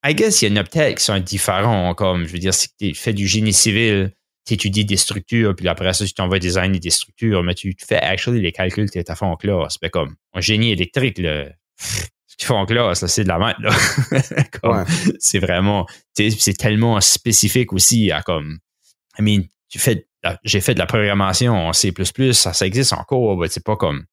I guess il y en a peut-être qui sont différents. Comme je veux dire, si tu fais du génie civil, tu étudies des structures, puis après ça, tu t'en vas designer des structures, mais tu fais actually les calculs que tu as fait en classe. Mais comme un génie électrique, là, qui font classe, c'est de la merde. C'est vraiment, c'est tellement spécifique aussi à comme, I mean, tu fais, j'ai fait de la programmation en C++, ça, ça existe encore, mais c'est pas comme,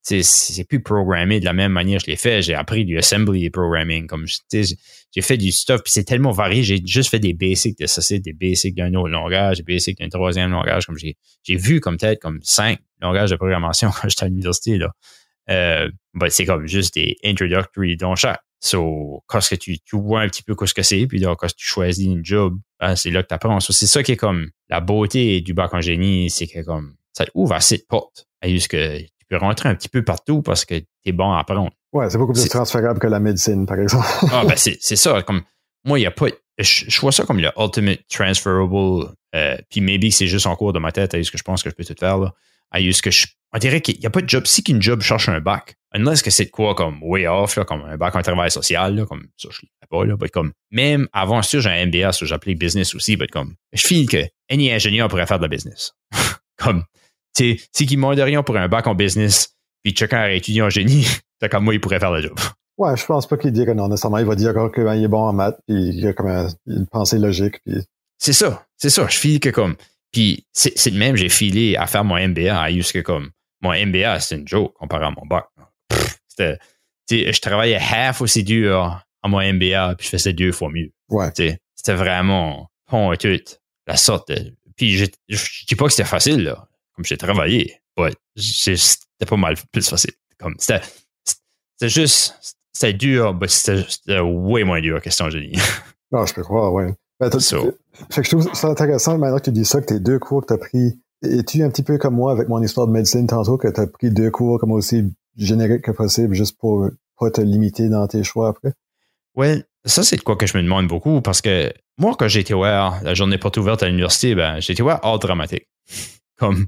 c'est plus programmé de la même manière que je l'ai fait. J'ai appris du assembly programming, comme j'ai fait du stuff, puis c'est tellement varié. J'ai juste fait des basics de ça, c'est des basics d'un autre langage, des basics d'un troisième langage, comme j'ai j'ai vu comme peut-être comme cinq langages de programmation quand j'étais à l'université là. Euh, ben, c'est comme juste des introductory dans chaque. So, quand que tu, tu vois un petit peu ce que c'est, puis là, quand tu choisis une job, ben, c'est là que tu apprends. c'est ça qui est comme la beauté du bac en génie, c'est que comme ça ouvre assez de portes. Juste que tu peux rentrer un petit peu partout parce que tu es bon à apprendre. Ouais, c'est beaucoup plus transférable que la médecine, par exemple. ah, ben c'est, c'est ça. Comme, moi, il n'y a pas. Je, vois ça comme le ultimate transferable. Euh, puis maybe c'est juste en cours de ma tête, à ce que je pense que je peux tout faire. Là à que je, on dirait qu'il n'y a pas de job. Si qu'une job cherche un bac, est-ce que c'est de quoi comme way off, là, comme un bac en travail social, là, comme ça, je ne pas, là, comme, même avant ça, j'ai un MBA, ça, j'appelais business aussi, mais comme, je file que any ingénieur pourrait faire de la business. comme, tu sais, si qu'il demande rien pour un bac en business, puis chacun a étudié en génie, c'est comme moi, il pourrait faire le job. Ouais, je pense pas qu'il dirait non, nécessairement. Il va dire qu'il est bon en maths, puis il a comme une pensée logique. Puis... C'est ça, c'est ça. Je file que comme. Puis c'est le même, j'ai filé à faire mon MBA à que comme. Mon MBA, c'est une joke comparé à mon bac. C'était. Je travaillais half aussi dur à mon MBA, puis je faisais deux fois mieux. Ouais. C'était vraiment bon tout. La sorte de, Puis je, je dis pas que c'était facile, là. Comme j'ai travaillé. Ouais. C'était pas mal plus facile. Comme c'était. C'était juste c'était dur, mais c'était way moins dur que c'était en génie. Non, je peux croire, oui. Ben, fait que je trouve ça intéressant maintenant que tu dis ça, que tes deux cours que tu as pris. Es-tu un petit peu comme moi avec mon histoire de médecine tantôt, que tu as pris deux cours comme aussi génériques que possible, juste pour pas te limiter dans tes choix après? Oui, ça, c'est de quoi que je me demande beaucoup, parce que moi, quand j'étais ouvert, la journée porte ouverte à l'université, ben, j'étais ouvert hors dramatique. Comme,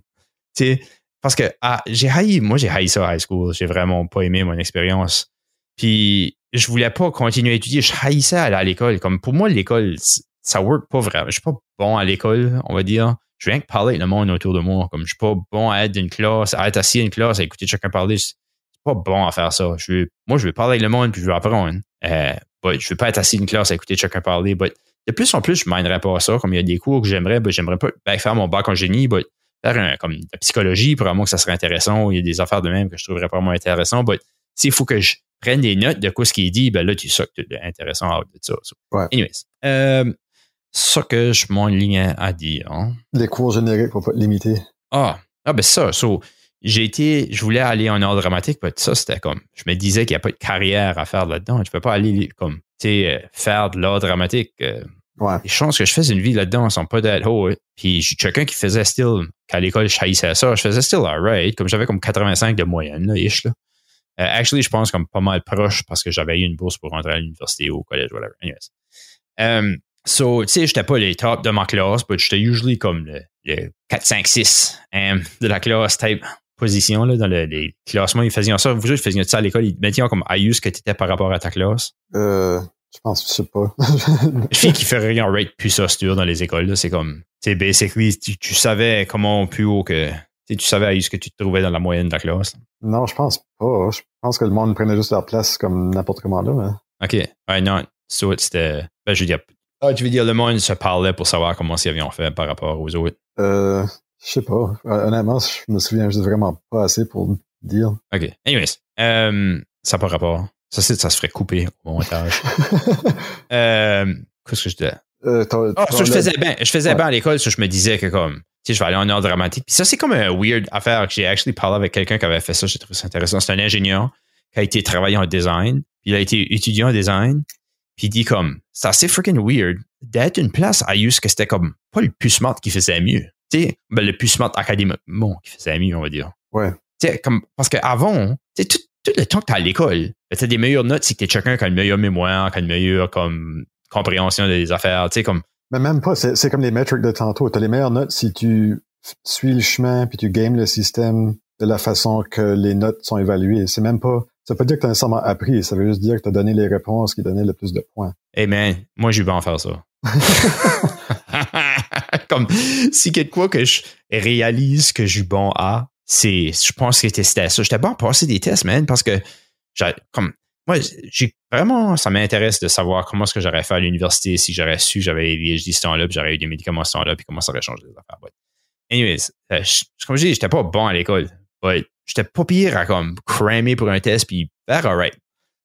tu sais, parce que ah, j'ai haï, moi, j'ai haï ça à high school. J'ai vraiment pas aimé mon expérience. Puis je voulais pas continuer à étudier. Je haïssais aller à l'école. Comme pour moi, l'école, ça work pas vraiment. Je suis pas bon à l'école, on va dire. Je viens que parler avec le monde autour de moi. Comme je suis pas bon à être d'une classe, à être assis à une classe, à écouter chacun parler. C'est pas bon à faire ça. Je veux, moi, je veux parler avec le monde puis je veux apprendre. Euh, but je veux pas être assis à une classe à écouter chacun parler. But de plus en plus, je m'aiderais pas à ça. Comme il y a des cours que j'aimerais, j'aimerais pas ben, faire mon bac en génie, but faire un, comme la psychologie, probablement que ça serait intéressant. Il y a des affaires de même que je trouverais pas moins intéressant. But s'il faut que je prenne des notes de quoi ce qu'il dit, ben là, tu sais que c'est intéressant de ça. Ouais. Anyways. Euh, ça que je m'enligne à dire. Hein. Les cours génériques pour pas te limiter. Ah, ah ben ça. So, j'ai été, je voulais aller en art dramatique, mais ça, c'était comme, je me disais qu'il n'y a pas de carrière à faire là-dedans. Tu peux pas aller comme, tu sais, euh, faire de l'art dramatique. Euh, ouais. Les chances que je fasse une vie là-dedans sont pas d'être haut. Puis je suis quelqu'un qui faisait still, qu'à l'école, je haïssais ça, je faisais still alright, comme j'avais comme 85 de moyenne, là, ish, là. Uh, actually, je pense comme pas mal proche parce que j'avais eu une bourse pour rentrer à l'université ou au collège, whatever. Anyways. Um, so, tu sais, j'étais pas les top de ma classe, mais j'étais usually comme le, le 4, 5, 6 de la classe type position là, dans le, les classements. Ils faisaient ça. Vous, ils faisaient ça à l'école? Ils mettaient comme ce que tu étais par rapport à ta classe? Euh, je pense, je sais pas. Je fille qui ferait rien rate plus ça dans les écoles. C'est comme, tu sais, basically, tu, tu savais comment plus haut que tu savais à ce que tu te trouvais dans la moyenne de la classe? Non, je pense pas. Je pense que le monde prenait juste leur place comme n'importe comment là. Mais... OK. Ouais, non. So, c'était. Ben, je veux dire. Ah, tu veux dire, le monde se parlait pour savoir comment ils avaient fait par rapport aux autres? Euh, je sais pas. Honnêtement, je me souviens juste vraiment pas assez pour dire. OK. Anyways, euh, ça n'a pas rapport. Ça, ça se ferait couper au montage. euh, Qu'est-ce que je disais? Euh, oh, ça, je faisais bien. Je faisais bien à l'école, ça, je me disais que comme je vais aller en art dramatique. Puis ça, c'est comme un weird affaire que j'ai actually parlé avec quelqu'un qui avait fait ça. J'ai trouvé ça intéressant. C'est un ingénieur qui a été travaillé en design. Il a été étudiant en design. Puis il dit comme, c'est assez freaking weird d'être une place à use que c'était comme pas le plus smart qui faisait mieux. Tu sais, ben, le plus smart académiquement qui faisait mieux, on va dire. Ouais. Tu sais, comme, parce qu'avant, tu sais, tout, tout, le temps que t'es à l'école, ben, t'as des meilleures notes si t'es quelqu'un qui a une meilleure mémoire, qui a une meilleure, comme, compréhension des affaires. Tu sais, comme, mais même pas, c'est comme les metrics de tantôt. Tu as les meilleures notes si tu suis le chemin puis tu games le système de la façon que les notes sont évaluées. C'est même pas, ça veut pas dire que tu as nécessairement appris, ça veut juste dire que tu as donné les réponses qui donnaient le plus de points. Eh man, moi j'ai en faire ça. comme si quelque quoi que je réalise que j'ai bon à, c'est, je pense que c'était ça. J'étais bon à passer des tests, man, parce que comme moi, j'ai vraiment, ça m'intéresse de savoir comment est-ce que j'aurais fait à l'université si j'aurais su, j'avais ADHD ce temps-là, puis j'aurais eu des médicaments ce temps-là, puis comment ça aurait changé les affaires. But anyways, euh, comme je dis, j'étais pas bon à l'école, but j'étais pas pire à comme cramer pour un test puis faire alright.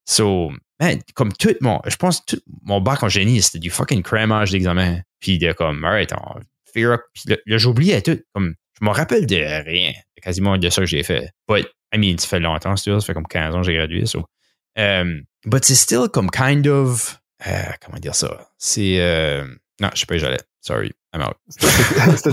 So, man, comme tout mon, je pense tout mon bac en génie, c'était du fucking cramage d'examen. Puis de comme, alright, on fear up. Puis là, j'oubliais tout. Comme, je me rappelle de rien, quasiment de ça que j'ai fait. But, I mean, ça fait longtemps, ça fait comme 15 ans que j'ai gradué, so Um, but c'est still comme kind of. Uh, comment dire ça? C'est. Uh, non, je sais pas où j'allais. Sorry, I'm out.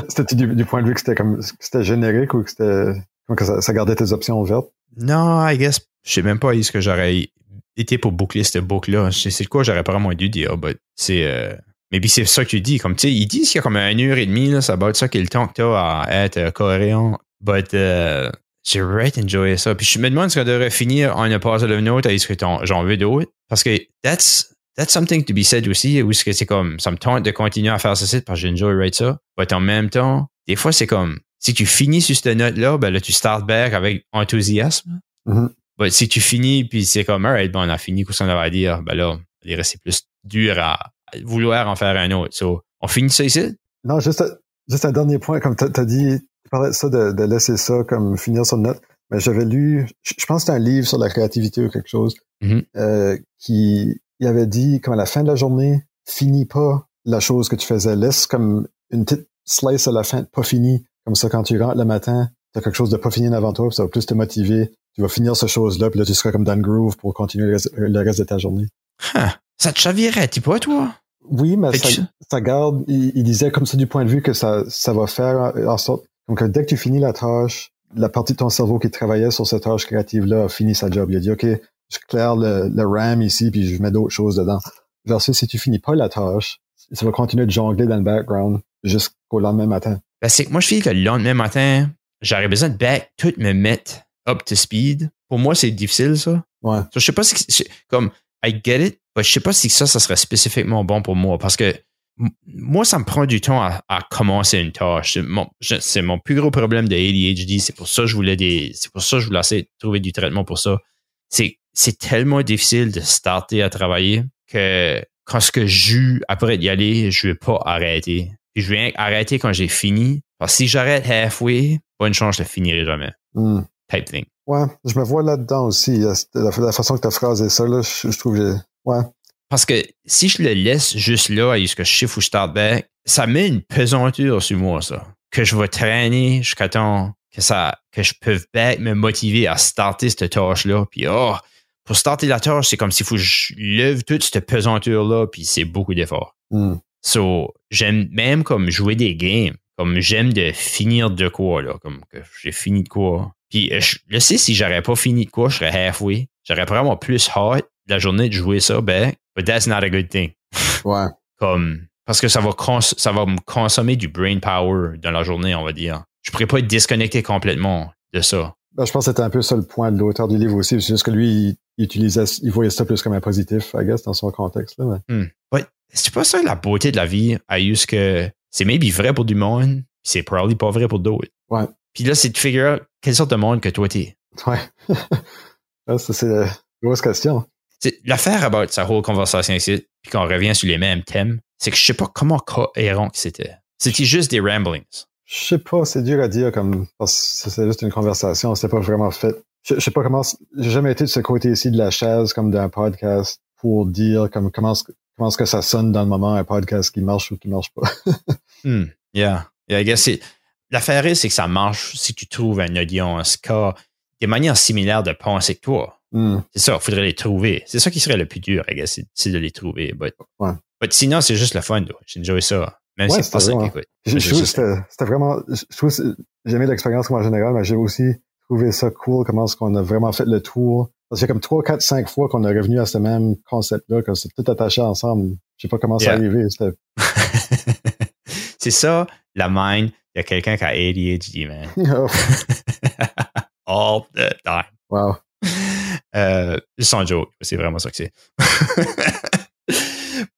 C'était du, du, point de vue que c'était comme c'était générique ou que c'était. Que ça, ça, gardait tes options ouvertes? Non, I guess. Je sais même pas ce que j'aurais été pour boucler cette boucle-là? C'est quoi j'aurais pas vraiment dû dire, but c'est. Uh, mais puis c'est ça que tu dis. Comme tu sais, ils disent qu'il y a comme une heure et demie, là, ça être ça qui est le temps que tu as à être cohérent. But uh, j'ai right enjoyé ça. Puis je me demande ce qu'on devrait finir en a positive note à ce que j'en veux d'autres? Parce que that's, that's something to be said aussi, où c'est comme, ça me tente de continuer à faire ce site parce que j'enjoy right ça. Mais en même temps, des fois, c'est comme, si tu finis sur cette note-là, ben là, tu start back avec enthousiasme. Bah, si tu finis, puis c'est comme, alright, bon, on a fini, qu'est-ce qu'on avait à dire? Ben là, c'est plus dur à vouloir en faire un autre. So, on finit ça ici? Non, juste, juste un dernier point, comme tu as dit, tu parlais de ça, de, laisser ça comme finir sur une note. Mais j'avais lu, je pense que c'était un livre sur la créativité ou quelque chose, mm-hmm. euh, qui il avait dit comme à la fin de la journée, finis pas la chose que tu faisais. Laisse comme une petite slice à la fin, pas fini. Comme ça, quand tu rentres le matin, tu as quelque chose de pas fini avant toi, ça va plus te motiver. Tu vas finir cette chose-là, puis là, tu seras comme dans le groove pour continuer le reste, de ta journée. Ça te chavirait, tu pas, toi? Oui, mais ça, garde, il, disait comme ça du point de vue que ça, ça va faire en sorte, donc dès que tu finis la tâche, la partie de ton cerveau qui travaillait sur cette tâche créative-là a fini sa job. Il a dit, OK, je claire le, le RAM ici, puis je mets d'autres choses dedans. Versus si tu finis pas la tâche, ça va continuer de jongler dans le background jusqu'au lendemain matin. Ben, c'est moi, je fais que le lendemain matin, j'aurais besoin de back, tout me mettre up to speed. Pour moi, c'est difficile, ça. Ouais. je sais pas si, comme, I get it, mais je sais pas si ça, ça serait spécifiquement bon pour moi parce que moi, ça me prend du temps à, commencer une tâche. C'est mon, plus gros problème de ADHD. C'est pour ça que je voulais des, c'est pour ça que je voulais essayer de trouver du traitement pour ça. C'est, c'est tellement difficile de starter à travailler que quand ce que je après d'y aller, je vais pas arrêter. Puis je vais arrêter quand j'ai fini. Parce que si j'arrête halfway, bonne chance, je ne finirai jamais. Hmm. Type thing. Ouais, je me vois là-dedans aussi. La, façon que tu as phrasé ça, là, je, trouve que Ouais. Parce que si je le laisse juste là, ce que je chiffre ou je start back, ça met une pesanteur sur moi, ça. Que je vais traîner jusqu'à temps que ça, que je peux back me motiver à starter cette tâche-là. Puis, oh, pour starter la tâche, c'est comme s'il faut que je lève toute cette pesanteur-là, puis c'est beaucoup d'efforts. Hmm. So, j'aime même comme jouer des games, comme j'aime de finir de quoi, là, comme que j'ai fini de quoi. Puis, euh, je, sais, si j'aurais pas fini de quoi, je serais halfway. J'aurais vraiment plus hâte la journée de jouer ça, ben, but that's not a good thing. Ouais. Comme, parce que ça va, ça va me consommer du brain power dans la journée, on va dire. Je pourrais pas être disconnecté complètement de ça. Ben, je pense que c'était un peu ça le point de l'auteur du livre aussi. C'est juste que lui, il, utilisait, il voyait ça plus comme un positif, I guess, dans son contexte. Là, mais. Hmm. C'est pas ça la beauté de la vie, à juste que c'est maybe vrai pour du monde, c'est probably pas vrai pour d'autres. Ouais. Puis là, c'est de figure out quelle sorte de monde que toi t'es. Ouais. ça, c'est une grosse question. L'affaire about sa whole conversation ici, puis qu'on revient sur les mêmes thèmes, c'est que je sais pas comment cohérent que c'était. C'était juste des ramblings. Je sais pas, c'est dur à dire comme parce que c'est juste une conversation, c'est pas vraiment fait. Je, sais pas comment j'ai jamais été de ce côté ici de la chaise comme d'un podcast pour dire comme comment comment est-ce que ça sonne dans le moment un podcast qui marche ou qui marche pas. hmm, yeah. Yeah, I guess l'affaire est c'est que ça marche si tu trouves un audience qui a des manières similaires de penser que toi. C'est ça, il faudrait les trouver. C'est ça qui serait le plus dur, I guess, c'est de les trouver. But, ouais. but sinon, c'est juste le fun. J'ai enjoyé ça. Même si c'est pas ça écoute. C'était vraiment. Je trouve j'ai aimé l'expérience en général, mais j'ai aussi trouvé ça cool comment est-ce qu'on a vraiment fait le tour. Parce qu'il y a comme trois, quatre, cinq fois qu'on est revenu à ce même concept-là, que c'est tout attaché ensemble. Je sais pas comment ça arrivé. c'est ça, la mind. Il y a quelqu'un qui a ADHD, man. All the time. Wow. Euh, sans joke, c'est vraiment ça que c'est.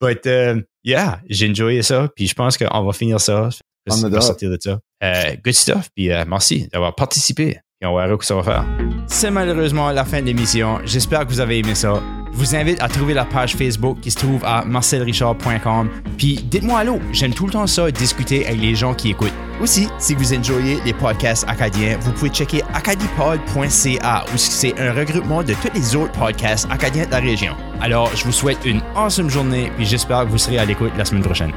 But uh, yeah, j'ai enjoyé ça, puis je pense qu'on va finir ça. On va sortir de ça. Uh, good stuff, puis uh, merci d'avoir participé. Et on verra ce que ça va faire? C'est malheureusement la fin de l'émission. J'espère que vous avez aimé ça. Je vous invite à trouver la page Facebook qui se trouve à marcelrichard.com. Puis dites-moi allô, j'aime tout le temps ça, discuter avec les gens qui écoutent. Aussi, si vous enjoyez les podcasts acadiens, vous pouvez checker acadipod.ca où c'est un regroupement de tous les autres podcasts acadiens de la région. Alors, je vous souhaite une awesome journée puis j'espère que vous serez à l'écoute la semaine prochaine.